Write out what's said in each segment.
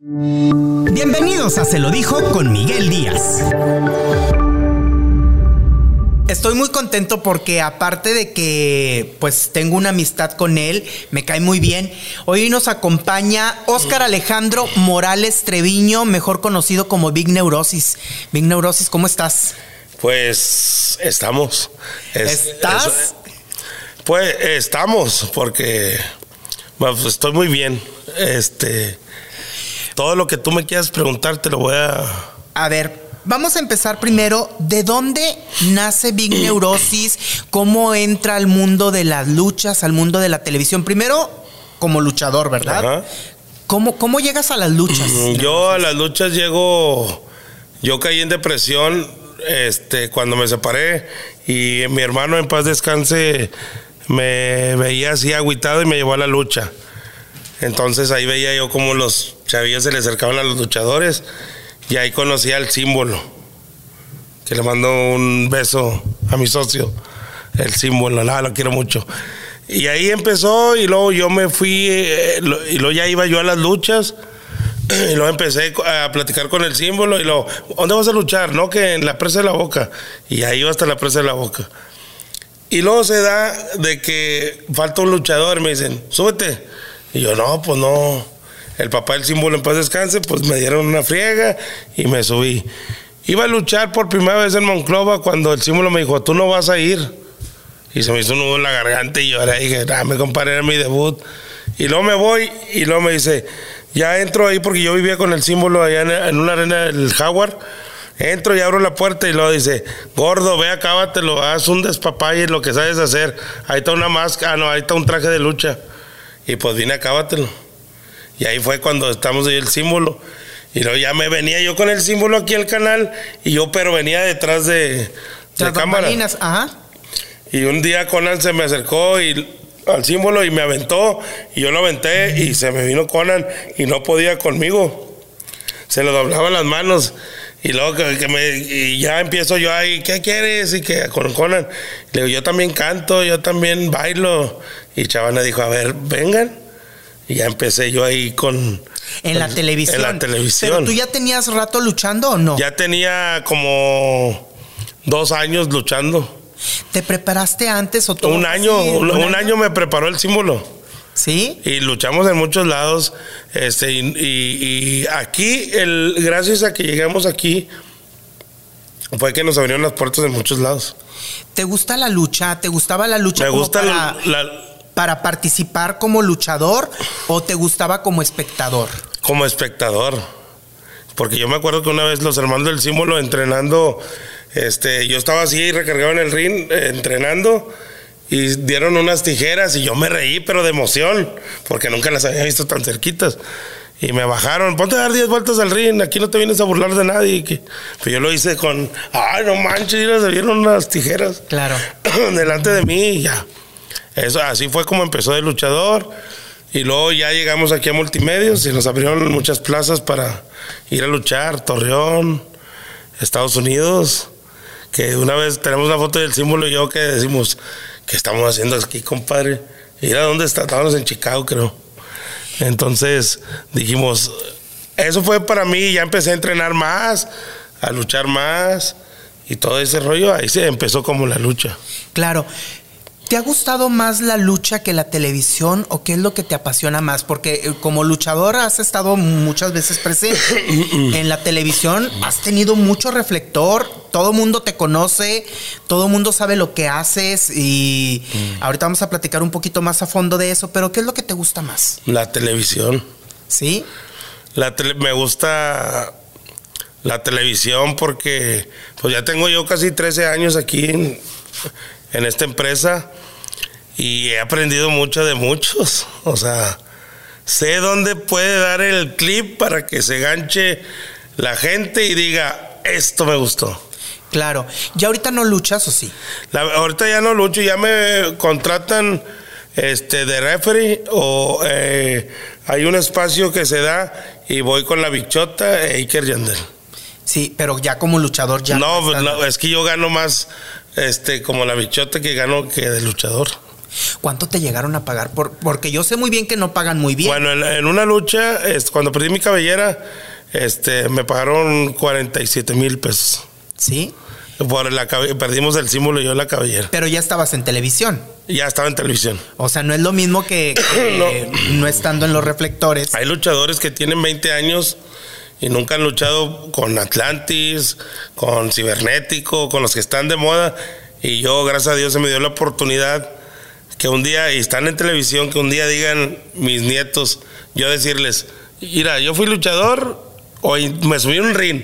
Bienvenidos a Se lo dijo con Miguel Díaz. Estoy muy contento porque aparte de que pues tengo una amistad con él, me cae muy bien. Hoy nos acompaña Óscar Alejandro Morales Treviño, mejor conocido como Big Neurosis. Big Neurosis, ¿cómo estás? Pues estamos. Es- ¿Estás? es- pues estamos, porque bueno, pues, estoy muy bien. Este, todo lo que tú me quieras preguntar te lo voy a. A ver, vamos a empezar primero. ¿De dónde nace Big Neurosis? ¿Cómo entra al mundo de las luchas, al mundo de la televisión? Primero, como luchador, ¿verdad? Ajá. ¿Cómo, ¿Cómo llegas a las luchas? Mm, Yo a las luchas llego. Yo caí en depresión este, cuando me separé y mi hermano en paz descanse me veía así agüitado y me llevó a la lucha. Entonces ahí veía yo como los chavillos se le acercaban a los luchadores y ahí conocía el símbolo. Que le mando un beso a mi socio. El símbolo, nada, lo quiero mucho. Y ahí empezó y luego yo me fui eh, lo- y luego ya iba yo a las luchas. Y luego empecé a platicar con el símbolo y luego, ¿dónde vas a luchar? No, que en la presa de la boca. Y ahí iba hasta la presa de la boca. Y luego se da de que falta un luchador, me dicen, súbete. Y yo, no, pues no. El papá del símbolo en paz descanse, pues me dieron una friega y me subí. Iba a luchar por primera vez en Monclova cuando el símbolo me dijo, tú no vas a ir. Y se me hizo un nudo en la garganta y yo ahora dije, ah, me comparé era mi debut. Y luego me voy y luego me dice, ya entro ahí porque yo vivía con el símbolo allá en, en una arena del Jaguar. Entro y abro la puerta y luego dice, gordo, ve, acábatelo, haz un despapalle, lo que sabes hacer. Ahí está una máscara, ah, no, ahí está un traje de lucha. Y pues vine, acábatelo. Y ahí fue cuando estamos ahí el símbolo. Y luego ya me venía yo con el símbolo aquí al canal y yo pero venía detrás de, de Las cámara. ajá. Y un día Conan se me acercó y al símbolo y me aventó y yo lo aventé y se me vino Conan y no podía conmigo. Se le doblaban las manos y luego que, que me y ya empiezo yo ahí, ¿qué quieres? Y que con Conan le digo, yo también canto, yo también bailo. Y Chavana dijo, a ver, vengan. Y ya empecé yo ahí con En la televisión. En la televisión. ¿Pero tú ya tenías rato luchando o no? Ya tenía como dos años luchando. ¿Te preparaste antes o todo? Un año, un, un año me preparó el símbolo. ¿Sí? Y luchamos en muchos lados. Este, y, y- y aquí, el, gracias a que llegamos aquí, fue que nos abrieron las puertas en muchos lados. ¿Te gusta la lucha? ¿Te gustaba la lucha Me como gusta para, la- la- para participar como luchador o te gustaba como espectador? como espectador. Porque yo me acuerdo que una vez los hermanos del símbolo entrenando, este, yo estaba así recargado en el ring, eh, entrenando, y dieron unas tijeras y yo me reí, pero de emoción, porque nunca las había visto tan cerquitas. Y me bajaron, ponte a dar 10 vueltas al ring, aquí no te vienes a burlar de nadie. y que- Pues yo lo hice con, ay, no manches, mira, se vieron unas tijeras Claro. delante de mí y ya. Eso, así fue como empezó de luchador. Y luego ya llegamos aquí a Multimedios y nos abrieron muchas plazas para ir a luchar. Torreón, Estados Unidos. Que una vez tenemos una foto del símbolo y yo que decimos, ¿qué estamos haciendo aquí, compadre? Y a dónde está? Estábamos en Chicago, creo. Entonces dijimos, eso fue para mí. Ya empecé a entrenar más, a luchar más. Y todo ese rollo, ahí se empezó como la lucha. Claro. ¿Te ha gustado más la lucha que la televisión o qué es lo que te apasiona más? Porque eh, como luchador has estado muchas veces presente. en la televisión has tenido mucho reflector, todo mundo te conoce, todo mundo sabe lo que haces y ahorita vamos a platicar un poquito más a fondo de eso, pero ¿qué es lo que te gusta más? La televisión. ¿Sí? La tele- me gusta la televisión porque pues ya tengo yo casi 13 años aquí en, en esta empresa y he aprendido mucho de muchos. O sea, sé dónde puede dar el clip para que se ganche la gente y diga, esto me gustó. Claro. ¿Ya ahorita no luchas o sí? ahorita ya no lucho, ya me contratan este de referee o eh, hay un espacio que se da y voy con la bichota e Iker Yandel. Sí, pero ya como luchador ya. No, no, es que yo gano más este como la bichota que gano que de luchador. ¿Cuánto te llegaron a pagar? Por, porque yo sé muy bien que no pagan muy bien. Bueno, en, una lucha, cuando perdí mi cabellera, este, me pagaron 47 mil pesos. ¿Sí? Por la, perdimos el símbolo y yo la cabellera. Pero ya estabas en televisión. Ya estaba en televisión. O sea, no es lo mismo que, no. estando en los reflectores. Hay luchadores que tienen 20 años y nunca han luchado con Atlantis, con Cibernético, con los que están de moda. Y yo, gracias a Dios, se me dio la oportunidad que un día, y están en televisión, que un día digan mis nietos, yo decirles, mira, yo fui luchador, hoy me subí un ring,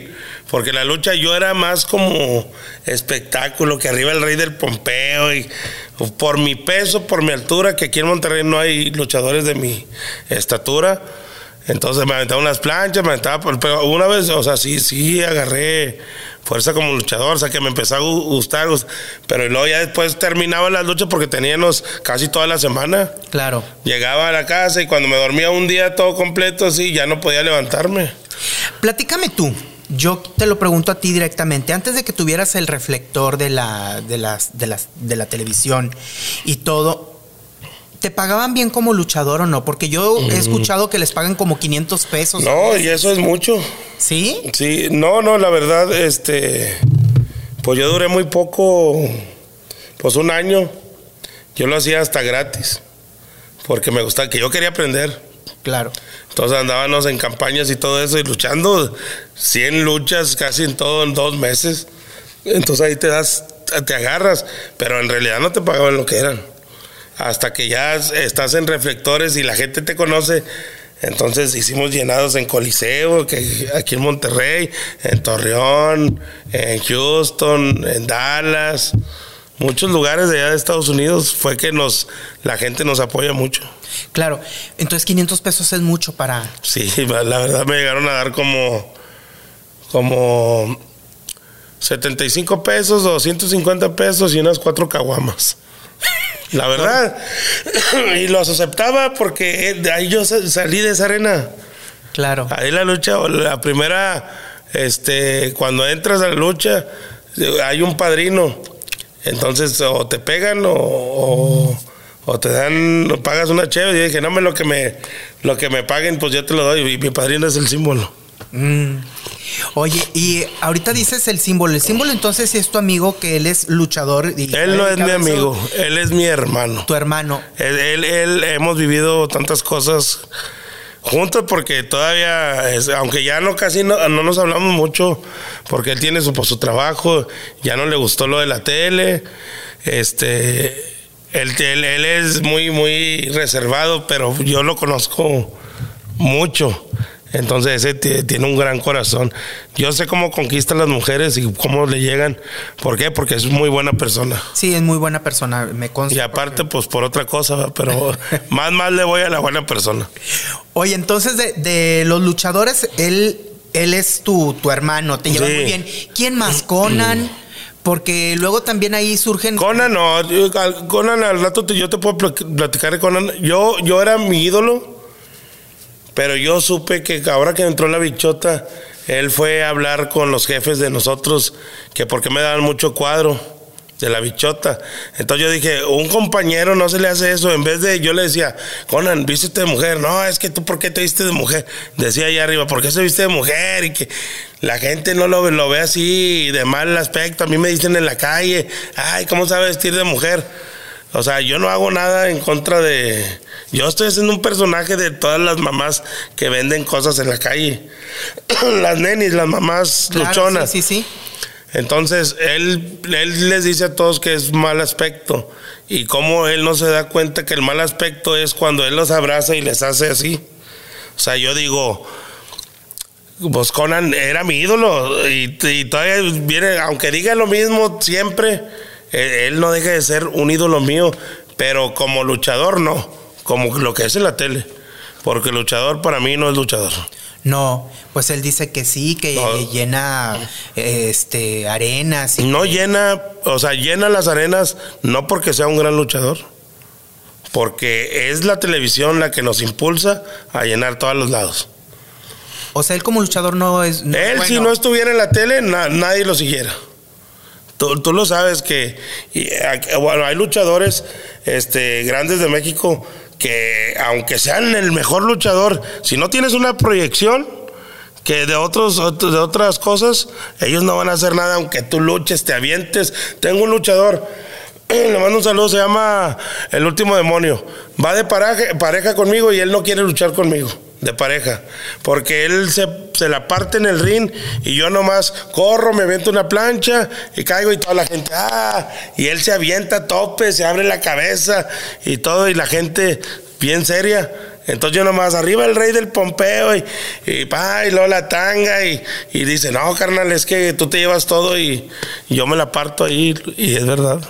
porque la lucha yo era más como espectáculo, que arriba el rey del Pompeo, y por mi peso, por mi altura, que aquí en Monterrey no hay luchadores de mi estatura entonces me aventaba unas planchas, me aventaba, pero una vez, o sea, sí, sí agarré fuerza como luchador, o sea, que me empezó a gustar, pero luego ya después terminaba las luchas porque teníamos casi toda la semana. Claro. Llegaba a la casa y cuando me dormía un día todo completo así, ya no podía levantarme. Platícame tú. Yo te lo pregunto a ti directamente. Antes de que tuvieras el reflector de la, de las, de las, de la televisión y todo, ¿Te pagaban bien como luchador o no? Porque yo he escuchado que les pagan como 500 pesos. No, y eso es mucho. ¿Sí? Sí, no, no, la verdad, este, pues yo duré muy poco, pues un año. Yo lo hacía hasta gratis, porque me gustaba, que yo quería aprender. Claro. Entonces andábamos en campañas y todo eso y luchando 100 luchas casi en todo en dos meses. Entonces ahí te das, te agarras, pero en realidad no te pagaban lo que eran hasta que ya estás en reflectores y la gente te conoce. Entonces hicimos llenados en Coliseo, que aquí en Monterrey, en Torreón, en Houston, en Dallas, muchos lugares de allá de Estados Unidos fue que nos la gente nos apoya mucho. Claro, entonces 500 pesos es mucho para Sí, la verdad me llegaron a dar como como 75 pesos, 250 pesos y unas cuatro caguamas. La verdad. y los aceptaba porque de ahí yo salí de esa arena. Claro. Ahí la lucha, la primera, este, cuando entras a la lucha, hay un padrino. Entonces, o te pegan o, o, te dan, pagas una chévere. Y dije, no me lo que me, lo que me paguen, pues yo te lo doy. Y mi padrino es el símbolo. Mm. Oye, y ahorita dices el símbolo. El símbolo entonces es tu amigo que él es luchador. Y él no es mi amigo, él es mi hermano. Tu hermano. Él, él, hemos vivido tantas cosas juntos porque todavía, aunque ya no casi no, nos hablamos mucho, porque él tiene su, pues, su trabajo, ya no le gustó lo de la tele. Este, él, él es muy, muy reservado, pero yo lo conozco mucho. Entonces ese tiene un gran corazón. Yo sé cómo conquistan las mujeres y cómo le llegan. ¿Por qué? Porque es muy buena persona. Sí, es muy buena persona, me consta. Y aparte, pues por otra cosa, pero más, más le voy a la buena persona. Oye, entonces de, los luchadores, él, él es tu, tu hermano, te lleva muy bien. ¿Quién más? Conan. Porque luego también ahí surgen. Conan, no. Conan, al rato yo te puedo platicar de Conan. Yo, yo era mi ídolo pero yo supe que ahora que entró la bichota, él fue a hablar con los jefes de nosotros, que porque me daban mucho cuadro de la bichota. Entonces yo dije, un compañero no se le hace eso. En vez de, yo le decía, Conan, ¿viste de mujer? No, es que tú, ¿por qué te viste de mujer? Decía ahí arriba, ¿por qué se viste de mujer? Y que la gente no lo, lo ve así de mal aspecto. A mí me dicen en la calle, ay, ¿cómo sabe vestir de mujer? O sea, yo no hago nada en contra de... Yo estoy haciendo un personaje de todas las mamás que venden cosas en la calle. las nenis, las mamás luchonas. Sí, sí, sí. Entonces, él, él les dice a todos que es mal aspecto. Y cómo él no se da cuenta que el mal aspecto es cuando él los abraza y les hace así. O sea, yo digo, pues Conan era mi ídolo. Y, y todavía viene, aunque diga lo mismo siempre él, no deja de ser un ídolo mío, pero como luchador no, como lo que es en la tele. Porque luchador para mí no es luchador. No, pues él dice que sí, que No. llena este arenas. y No que- llena, o sea, llena las arenas no porque sea un gran luchador, porque es la televisión la que nos impulsa a llenar todos los lados. O sea, él como luchador no es. no- Él, si no estuviera en la tele, na- nadie lo siguiera. Tú, tú lo sabes que y, bueno, hay luchadores este, grandes de México que, aunque sean el mejor luchador, si no tienes una proyección que de, otros, ot- de otras cosas, ellos no van a hacer nada aunque tú luches, te avientes. Tengo un luchador, le mando un saludo, se llama El Último Demonio. Va de pareja, pareja conmigo y él no quiere luchar conmigo, de pareja. Porque él se, se la parte en el ring y yo nomás corro, me aviento una plancha y caigo y toda la gente, ah, y él se avienta a tope, se abre la cabeza y todo, y la gente bien seria. Entonces yo nomás, arriba el rey del Pompeo y, y pa, y luego la tanga y, y dice, no, carnal, es que tú te llevas todo y, y yo me la parto ahí y es verdad.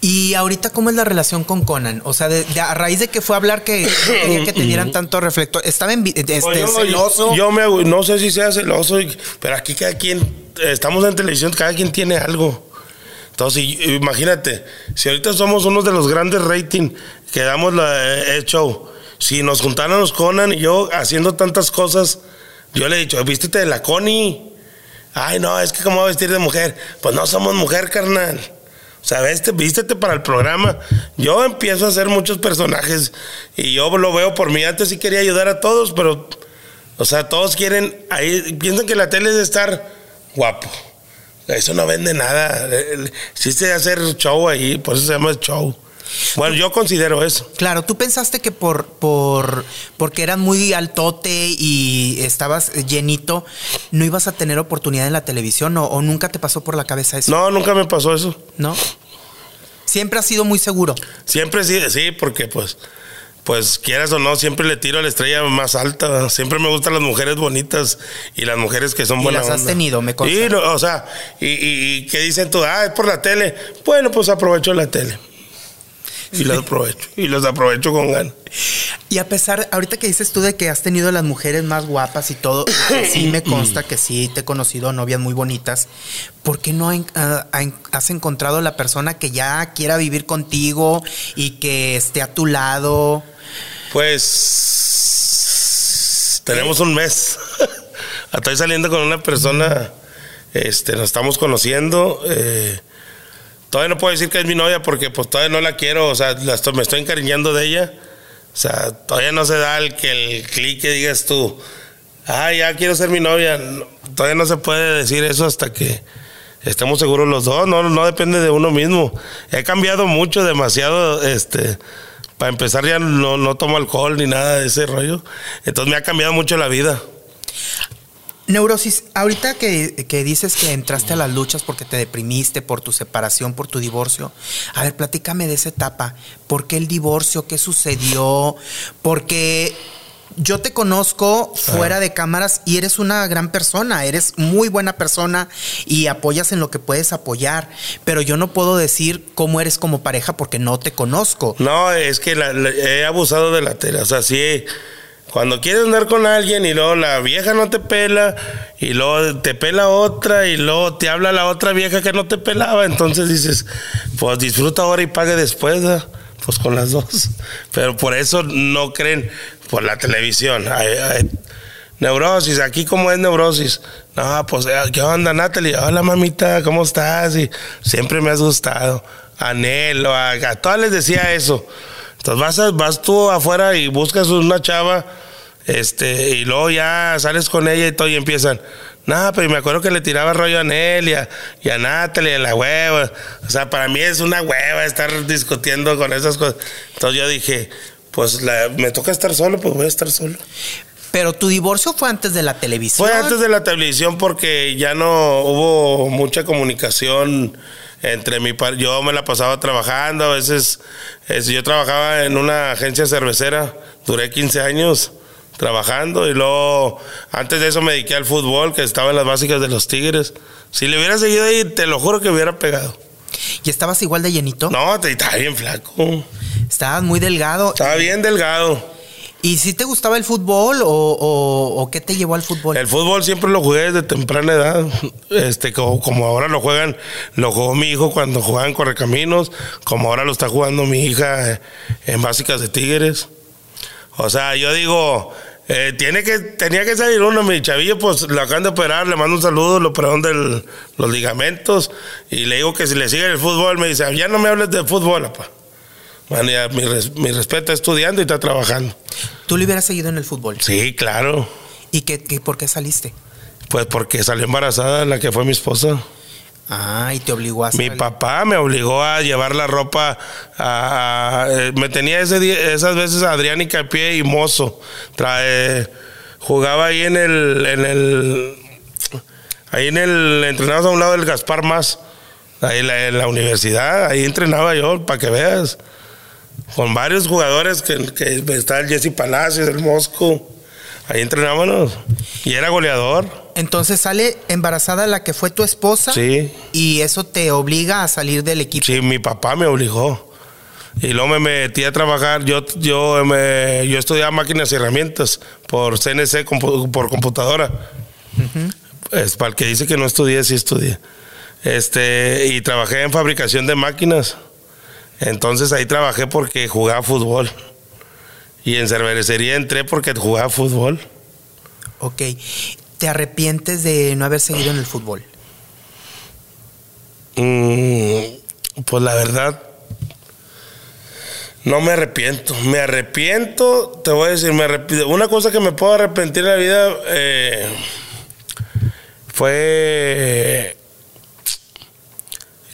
Y ahorita, ¿cómo es la relación con Conan? O sea, de- de- a raíz de que fue a hablar que no quería que te dieran tanto reflector, estaba en, este, Pues yo, celoso. yo me, no sé si sea celoso, pero aquí cada quien, estamos en televisión, cada quien tiene algo. Entonces, imagínate, si ahorita somos uno de los grandes rating que damos la, el show, si nos juntáramos Conan y yo haciendo tantas cosas, yo le he dicho, vístete de la Connie. Ay, no, es que cómo voy a vestir de mujer. Pues no somos mujer, carnal. O sea, veste- vístete para el programa. Yo empiezo a hacer muchos personajes y yo lo veo por mí. Antes sí quería ayudar a todos, pero, o sea, todos quieren, ahí piensan que la tele es de estar guapo. Eso no vende nada. Existe hacer show ahí, por eso se llama show. Bueno, yo considero eso. Claro, tú pensaste que por, por porque eras muy altote y estabas llenito, no ibas a tener oportunidad en la televisión o, o nunca te pasó por la cabeza eso, No, nunca me pasó eso. ¿no? Siempre has sido muy seguro. Siempre sí, sí, porque pues, pues quieras o no, siempre le tiro a la estrella más alta. Siempre me gustan las mujeres bonitas y las mujeres que son Y buenas. las has tenido, me consta. Y, o sea, y, y, y que dicen tú, ah, es por la tele. Bueno, pues aprovecho la tele. Y los aprovecho. Y los aprovecho con ganas. Y a pesar, ahorita que dices tú de que has tenido las mujeres más guapas y todo, sí me consta que sí te he conocido novias muy bonitas, ¿por qué no has encontrado la persona que ya quiera vivir contigo y que esté a tu lado? Pues tenemos un mes. Estoy saliendo con una persona, este, nos estamos conociendo. eh, todavía no puedo decir que es mi novia porque pues todavía no la quiero, o sea, me estoy encariñando de ella. O sea, todavía no se da el que el clic que digas tú, ah, ya quiero ser mi novia. No, todavía no se puede decir eso hasta que estemos seguros los dos. No, no depende de uno mismo. He cambiado mucho, demasiado, este, para empezar ya no, no tomo alcohol ni nada de ese rollo. Entonces me ha cambiado mucho la vida. Neurosis, ahorita que, que dices que entraste a las luchas porque te deprimiste por tu separación, por tu divorcio, a ver, platícame de esa etapa. ¿Por qué el divorcio? ¿Qué sucedió? Porque yo te conozco fuera de cámaras y eres una gran persona, eres muy buena persona y apoyas en lo que puedes apoyar, pero yo no puedo decir cómo eres como pareja porque no te conozco. No, es que la- la- he abusado de la tela. O sea, sí, cuando quieres andar con alguien y luego la vieja no te pela y luego te pela otra y luego te habla la otra vieja que no te pelaba, entonces dices, pues disfruta ahora y pague después, ¿verdad? pues con las dos. Pero por eso no creen por la televisión. Hay- hay neurosis, aquí como es neurosis. No, pues, eh, ¿qué onda, Natalie? Hola, mamita, ¿cómo estás? Y siempre me has gustado. Anhelo, a, a todas les decía eso. Entonces vas, a- vas tú afuera y buscas una chava, este, y luego ya sales con ella y todo, y empiezan. No, pero me acuerdo que le tiraba rollo a Anel y a, y a Natalie, a la hueva. O sea, para mí es una hueva estar discutiendo con esas cosas. Entonces yo dije, pues la- me toca estar solo, pues voy a estar solo. Pero tu divorcio fue antes de la televisión. Fue antes de la televisión porque ya no hubo mucha comunicación entre mi par. Yo me la pasaba trabajando, a veces es- yo trabajaba en una agencia cervecera, duré 15 años trabajando y luego antes de eso me dediqué al fútbol, que estaba en las básicas de los Tigres. Si le hubiera seguido ahí, te lo juro que hubiera pegado. ¿Y estabas igual de llenito? No, te estaba bien flaco. Estabas muy delgado. Estaba bien delgado. ¿Y si te gustaba el fútbol o, o- o qué te llevó al fútbol? El fútbol siempre lo jugué desde temprana edad. Este, como, como ahora lo juegan, lo jugó mi hijo cuando jugaban Correcaminos, como ahora lo está jugando mi hija en Básicas de Tigres. O sea, yo digo, eh, tiene que, tenía que salir uno, mi chavillo, pues lo acaban de operar, le mando un saludo, lo operaron de los ligamentos, y le digo que si le sigue el fútbol, me dice, ya no me hables de fútbol, papá. Bueno, ya, mi, res- mi respeto, está estudiando y está trabajando. ¿Tú le hubieras seguido en el fútbol? Sí, claro. ¿Y qué, qué- por qué saliste? Pues porque salió embarazada la que fue mi esposa. Ah, y te obligó a Mi salir. papá me obligó a llevar la ropa a... a- eh, me tenía ese día- esas veces a Adrián y Capié y Mozo. Trae, jugaba ahí en el... En el ahí en el... Entrenamos a un lado del Gaspar Más. Ahí en la, en la universidad. Ahí entrenaba yo, para que veas. Con varios jugadores que, que está el Jesse Palacios, el Mosco. Ahí entrenábamos. Y era goleador. Entonces sale embarazada la que fue tu esposa. Sí. Y eso te obliga a salir del equipo. Sí, mi papá me obligó. Y luego me metí a trabajar. Yo, yo, me, yo estudiaba máquinas y herramientas por CNC, compu- por computadora. Es para el que dice que no estudié, sí estudié. Este, y trabajé en fabricación de máquinas. Entonces ahí trabajé porque jugaba fútbol. Y en cervecería entré porque jugaba fútbol. Ok. ¿Te arrepientes de no haber seguido en el fútbol? Mm, pues la verdad, no me arrepiento. Me arrepiento, te voy a decir, me arrepiento. Una cosa que me puedo arrepentir en la vida eh, fue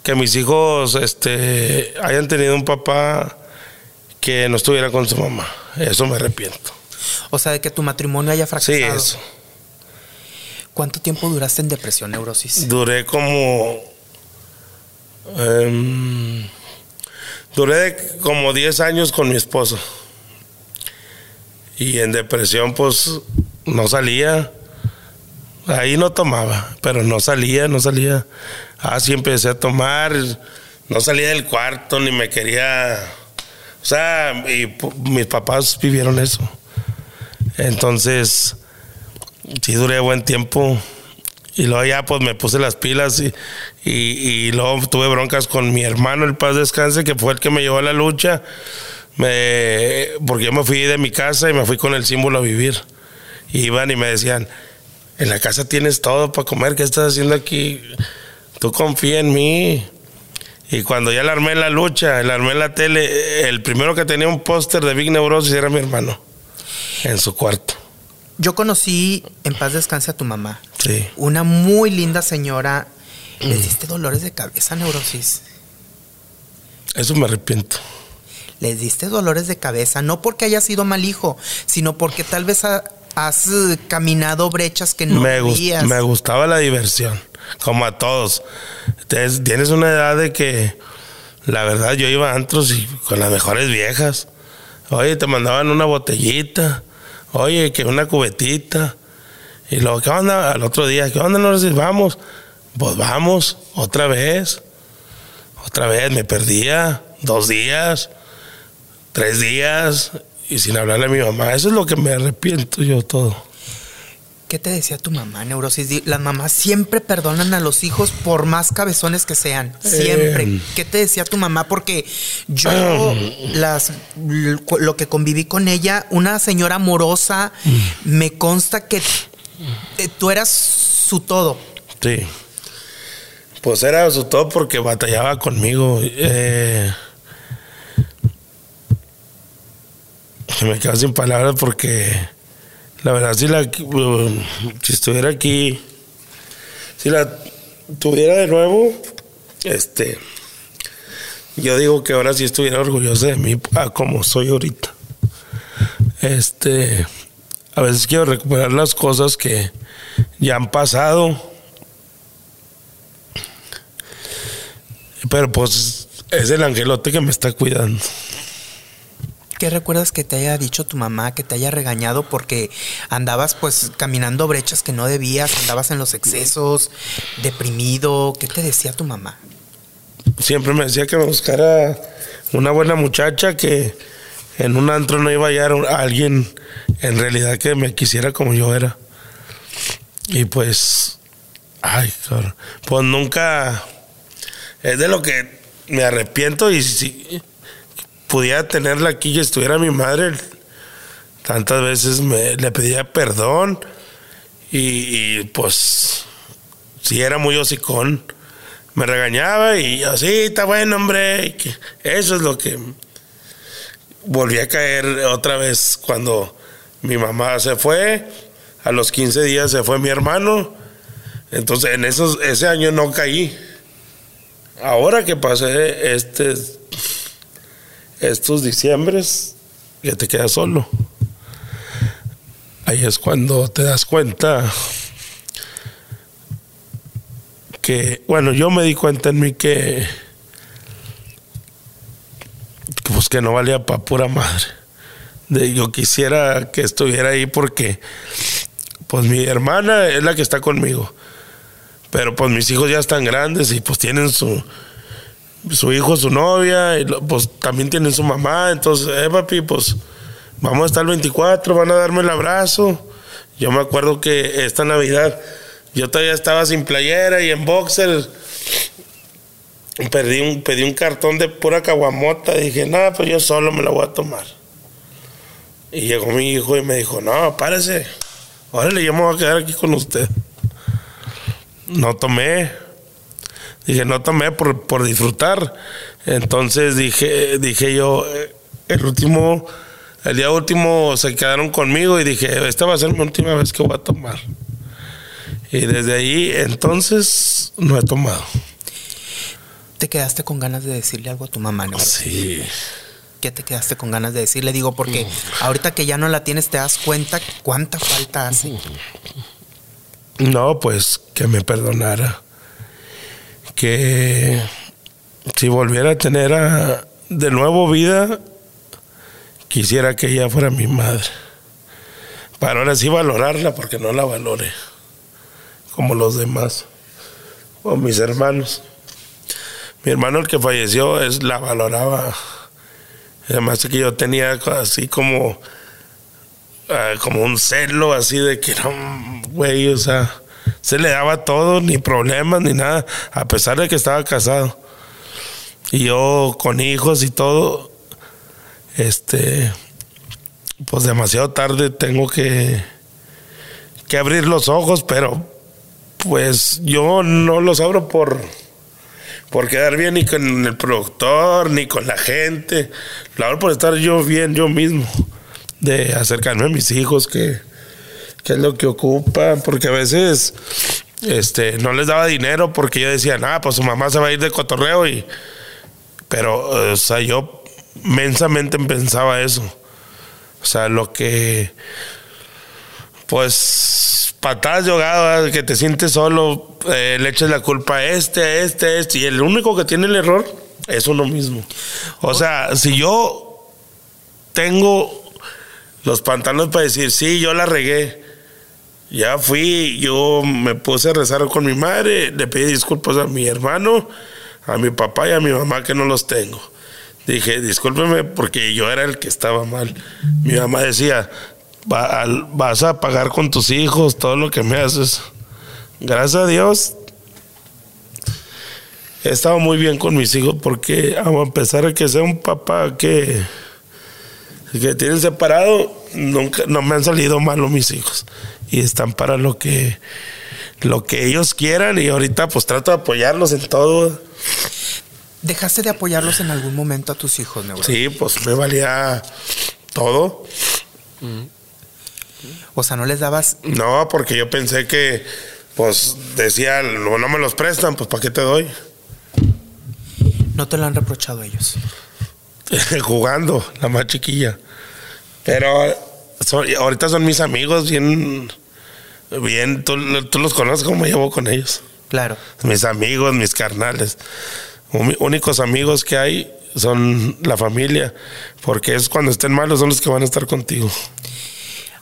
que mis hijos este, hayan tenido un papá que no estuviera con su mamá. Eso me arrepiento. O sea, de que tu matrimonio haya fracasado. Sí, eso. ¿Cuánto tiempo duraste en depresión, neurosis? Duré como. em, duré como 10 años con mi esposo. Y en depresión, pues no salía. Ahí no tomaba, pero no salía, no salía. Así empecé a tomar. No salía del cuarto, ni me quería. O sea, y mis papás vivieron eso. Entonces, sí duré buen tiempo. Y luego ya pues me puse las pilas y, y, y luego tuve broncas con mi hermano, el Paz Descanse, que fue el que me llevó a la lucha. Me, porque yo me fui de mi casa y me fui con el símbolo a vivir. Y iban y me decían, en la casa tienes todo para comer, ¿qué estás haciendo aquí? Tú confía en mí. Y cuando ya la armé en la lucha, la armé en la tele, el primero que tenía un póster de Big Neurosis era mi hermano, en su cuarto. Yo conocí, en paz descanse, a tu mamá. Sí. Una muy linda señora. ¿Les diste dolores de cabeza, neurosis? Eso me arrepiento. Les diste dolores de cabeza, no porque hayas sido mal hijo, sino porque tal vez ha- has eh, caminado brechas que no me, me gustaba la diversión, como a todos. Entonces, tienes una edad de que, la verdad, yo iba a antros y con las mejores viejas. Oye, te mandaban una botellita. Oye, que una cubetita. Y luego, ¿qué onda? Al otro día, ¿qué onda? No vamos. Pues vamos, otra vez. Otra vez, me perdía dos días, tres días, y sin hablarle a mi mamá. Eso es lo que me arrepiento yo todo. ¿Qué te decía tu mamá, neurosis? Las mamás siempre perdonan a los hijos por más cabezones que sean. Siempre. Eh. ¿Qué te decía tu mamá? Porque yo las lo que conviví con ella, una señora amorosa, me consta que eh, tú eras su todo. Sí. Pues era su todo porque batallaba conmigo. Eh, me quedo sin palabras porque la verdad si la si estuviera aquí si la tuviera de nuevo este yo digo que ahora sí estuviera orgulloso de mí a como soy ahorita. Este a veces quiero recuperar las cosas que ya han pasado. Pero pues es el angelote que me está cuidando ¿Qué recuerdas que te haya dicho tu mamá, que te haya regañado porque andabas pues caminando brechas que no debías, andabas en los excesos, deprimido? ¿Qué te decía tu mamá? siempre me decía que me buscara una buena muchacha que, en un antro no iba a hallar a alguien en realidad que me quisiera como yo era. Y pues, ay, cabrón, pues nunca, es de lo que me arrepiento y si pudiera tenerla aquí y estuviera mi madre, tantas veces me, le pedía perdón y, pues, si era muy hocicón, me regañaba y así, está bueno, hombre, eso es lo que volví a caer otra vez cuando mi mamá se fue, a los 15 días se fue mi hermano, entonces en esos, ese año no caí. Ahora que pasé este, estos diciembres, que te quedas solo. Ahí es cuando te das cuenta que, bueno, yo me di cuenta en mí que pues que no valía para pura madre. De, yo quisiera que estuviera ahí porque pues mi hermana es la que está conmigo. Pero pues mis hijos ya están grandes y pues tienen su su hijo, su novia, y pues también tienen su mamá, entonces, eh, papi, pues vamos a estar el 24, van a darme el abrazo. Yo me acuerdo que esta Navidad yo todavía estaba sin playera y en boxer Perdí un, pedí un cartón de pura caguamota. Dije, nada, pues yo solo me la voy a tomar. Y llegó mi hijo y me dijo, no, párese. Órale, yo me voy a quedar aquí con usted. No tomé. Dije, no tomé por, por disfrutar. Entonces dije, dije yo, eh, el último, el día último se quedaron conmigo y dije, esta va a ser mi última vez que voy a tomar. Y desde ahí, entonces, no he tomado te quedaste con ganas de decirle algo a tu mamá, ¿no? Sí. ¿Qué te quedaste con ganas de decirle? Digo, porque ahorita que ya no la tienes, te das cuenta cuánta falta hace. No, pues que me perdonara. Que si volviera a tener de nuevo vida, quisiera que ella fuera mi madre. Para ahora sí valorarla, porque no la valore como los demás o mis hermanos. Mi hermano, el que falleció, es la valoraba. Además que yo tenía así como, ah, como un celo, así de que un güey, o sea, se le daba todo, ni problemas, ni nada, a pesar de que estaba casado. Y yo con hijos y todo, este, pues demasiado tarde tengo que, que abrir los ojos, pero pues yo no los abro por por quedar bien ni con el productor, ni con la gente. Lo hago por estar yo bien yo mismo. De acercarme a mis hijos, que, es lo que ocupan. Porque a veces este, no les daba dinero porque yo decía, nada, pues su mamá se va a ir de cotorreo. y Pero, o sea, yo mensamente pensaba eso. O sea, lo que. Pues patadas de que te sientes solo, eh, le eches la culpa a este, a este, a este, y el único que tiene el error es uno mismo. O sea, si yo tengo los pantalones para decir, sí, yo la regué, ya fui, yo me puse a rezar con mi madre, le pedí disculpas a mi hermano, a mi papá y a mi mamá que no los tengo. Dije, discúlpeme porque yo era el que estaba mal. Mi mamá decía, vas a pagar con tus hijos todo lo que me haces. Gracias a Dios, he estado muy bien con mis hijos porque a pesar de que sea un papá que, que tienen separado, nunca, no me han salido malos mis hijos. Y están para lo que, lo que ellos quieran y ahorita pues trato de apoyarlos en todo. ¿Dejaste de apoyarlos en algún momento a tus hijos, Sí, pues me valía todo. Mm. O sea, no les dabas. No, porque yo pensé que, pues, decía, no, no me los prestan, pues, ¿para qué te doy? No te lo han reprochado ellos. Jugando, la más chiquilla. Pero ahorita son mis amigos, bien. Bien, tú, los conoces como llevo con ellos. Claro. Mis amigos, mis carnales. Únicos amigos que hay son la familia, porque es cuando estén malos son los que van a estar contigo.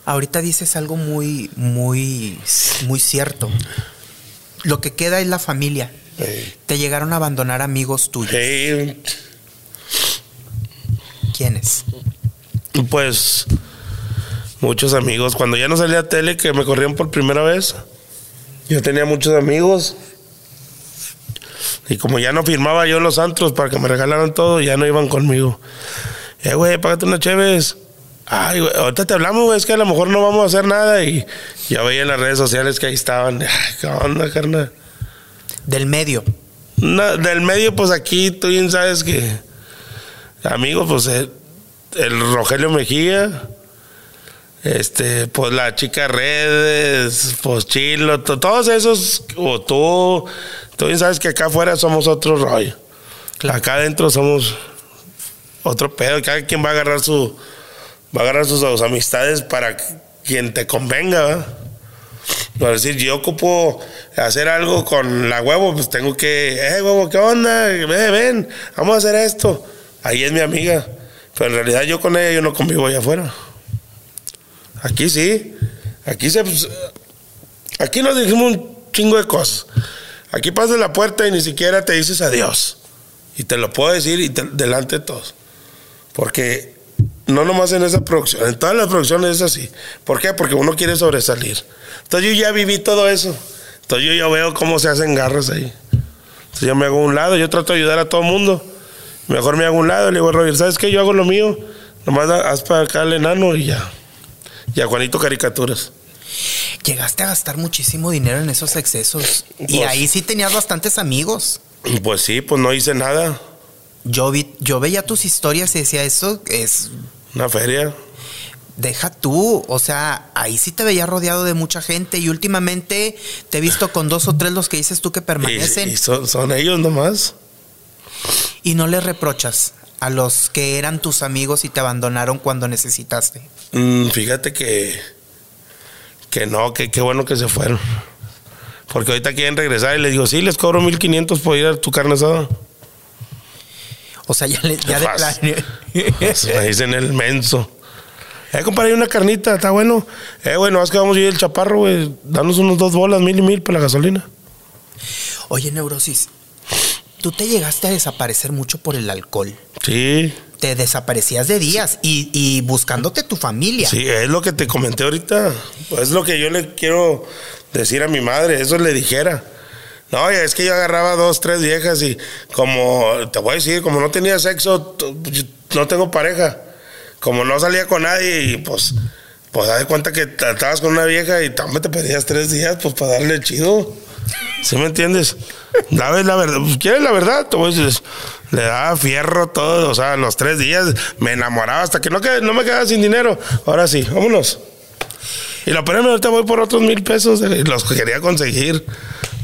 Ahorita dices algo muy, muy, muy cierto. Lo que queda es la familia. Te llegaron a abandonar amigos tuyos. ¿Quiénes? Pues muchos amigos. Cuando ya no salía a tele, que me corrieron por primera vez, yo tenía muchos amigos. Y como ya no firmaba yo los antros para que me regalaran todo, ya no iban conmigo. Eh, güey, págate una chéves. Ay, güey, ahorita te hablamos, güey, es que a lo mejor no vamos a hacer nada. Y ya veía en las redes sociales que ahí estaban. Ay, ¿qué onda, carnal? Del medio. No, del medio, pues aquí tú bien sabes que. Amigos, pues el, el Rogelio Mejía. Este, pues la chica Redes, pues Chilo, to- todos esos, o tú, tú bien sabes que acá afuera somos otro rollo. Acá adentro somos otro pedo. Cada quien va a agarrar su, va a agarrar sus, sus amistades para quien te convenga, ¿verdad? Por decir, yo ocupo hacer algo con la huevo, pues tengo que, eh, huevo, ¿qué onda? Ven, ven, vamos a hacer esto. Ahí es mi amiga. Pero en realidad yo con ella yo no convivo allá afuera. Aquí sí. Aquí se. pues, aquí nos dijimos un chingo de cosas. Aquí pasas la puerta y ni siquiera te dices adiós. Y te lo puedo decir delante de todos. Porque no nomás en esa producción, en todas las producciones es así. ¿Por qué? Porque uno quiere sobresalir. Entonces yo ya viví todo eso. Entonces yo ya veo cómo se hacen garras ahí. Entonces yo me hago un lado, yo trato de ayudar a todo el mundo. Mejor me hago un lado le digo Roger, ¿sabes qué? Yo hago lo mío. Nomás haz para acá el enano y ya. Y a Juanito caricaturas. Llegaste a gastar muchísimo dinero en esos excesos. y Pues- ahí sí tenías bastantes amigos. Pues sí, pues no hice nada. Yo, vi, yo veía tus historias y decía, eso es... Una feria. Deja tú, o sea, ahí sí te veía rodeado de mucha gente y últimamente te he visto con dos o tres los que dices tú que Y, permanecen y son, son ellos nomás. y no les reprochas a los que eran tus amigos y te abandonaron cuando necesitaste. Mm, fíjate que. Que no, que qué bueno que se fueron. Porque ahorita quieren regresar y les digo, sí, les cobro 1500 por ir a tu carne asada. O sea, ya, le- ya de plan- me dicen el menso. Eh, compadre, una carnita, está bueno. Eh, bueno, es que vamos a ir el chaparro, güey. Danos unos dos bolas, mil y mil para la gasolina. Oye, Neurosis, tú te llegaste a desaparecer mucho por el alcohol. Sí, Te desaparecías de días y, y buscándote tu familia. sí, es lo que te comenté ahorita. Es lo que yo le quiero decir a mi madre, eso le dijera. No, es que yo agarraba dos, tres viejas y como, te voy a decir, como no tenía sexo, no tengo pareja. Como no salía con nadie y pues, pues haz de cuenta que estabas con una vieja y también te pedías tres días, pues para darle chido. ¿Sí me entiendes? ¿Sabes la verdad? Pues, ¿Quieres la verdad? Le daba fierro todo, o sea, los tres días me enamoraba hasta que no, qued- no me quedaba sin dinero. Ahora sí, vámonos. Y lo peor, ahorita voy por otros mil pesos, eh, los que quería conseguir,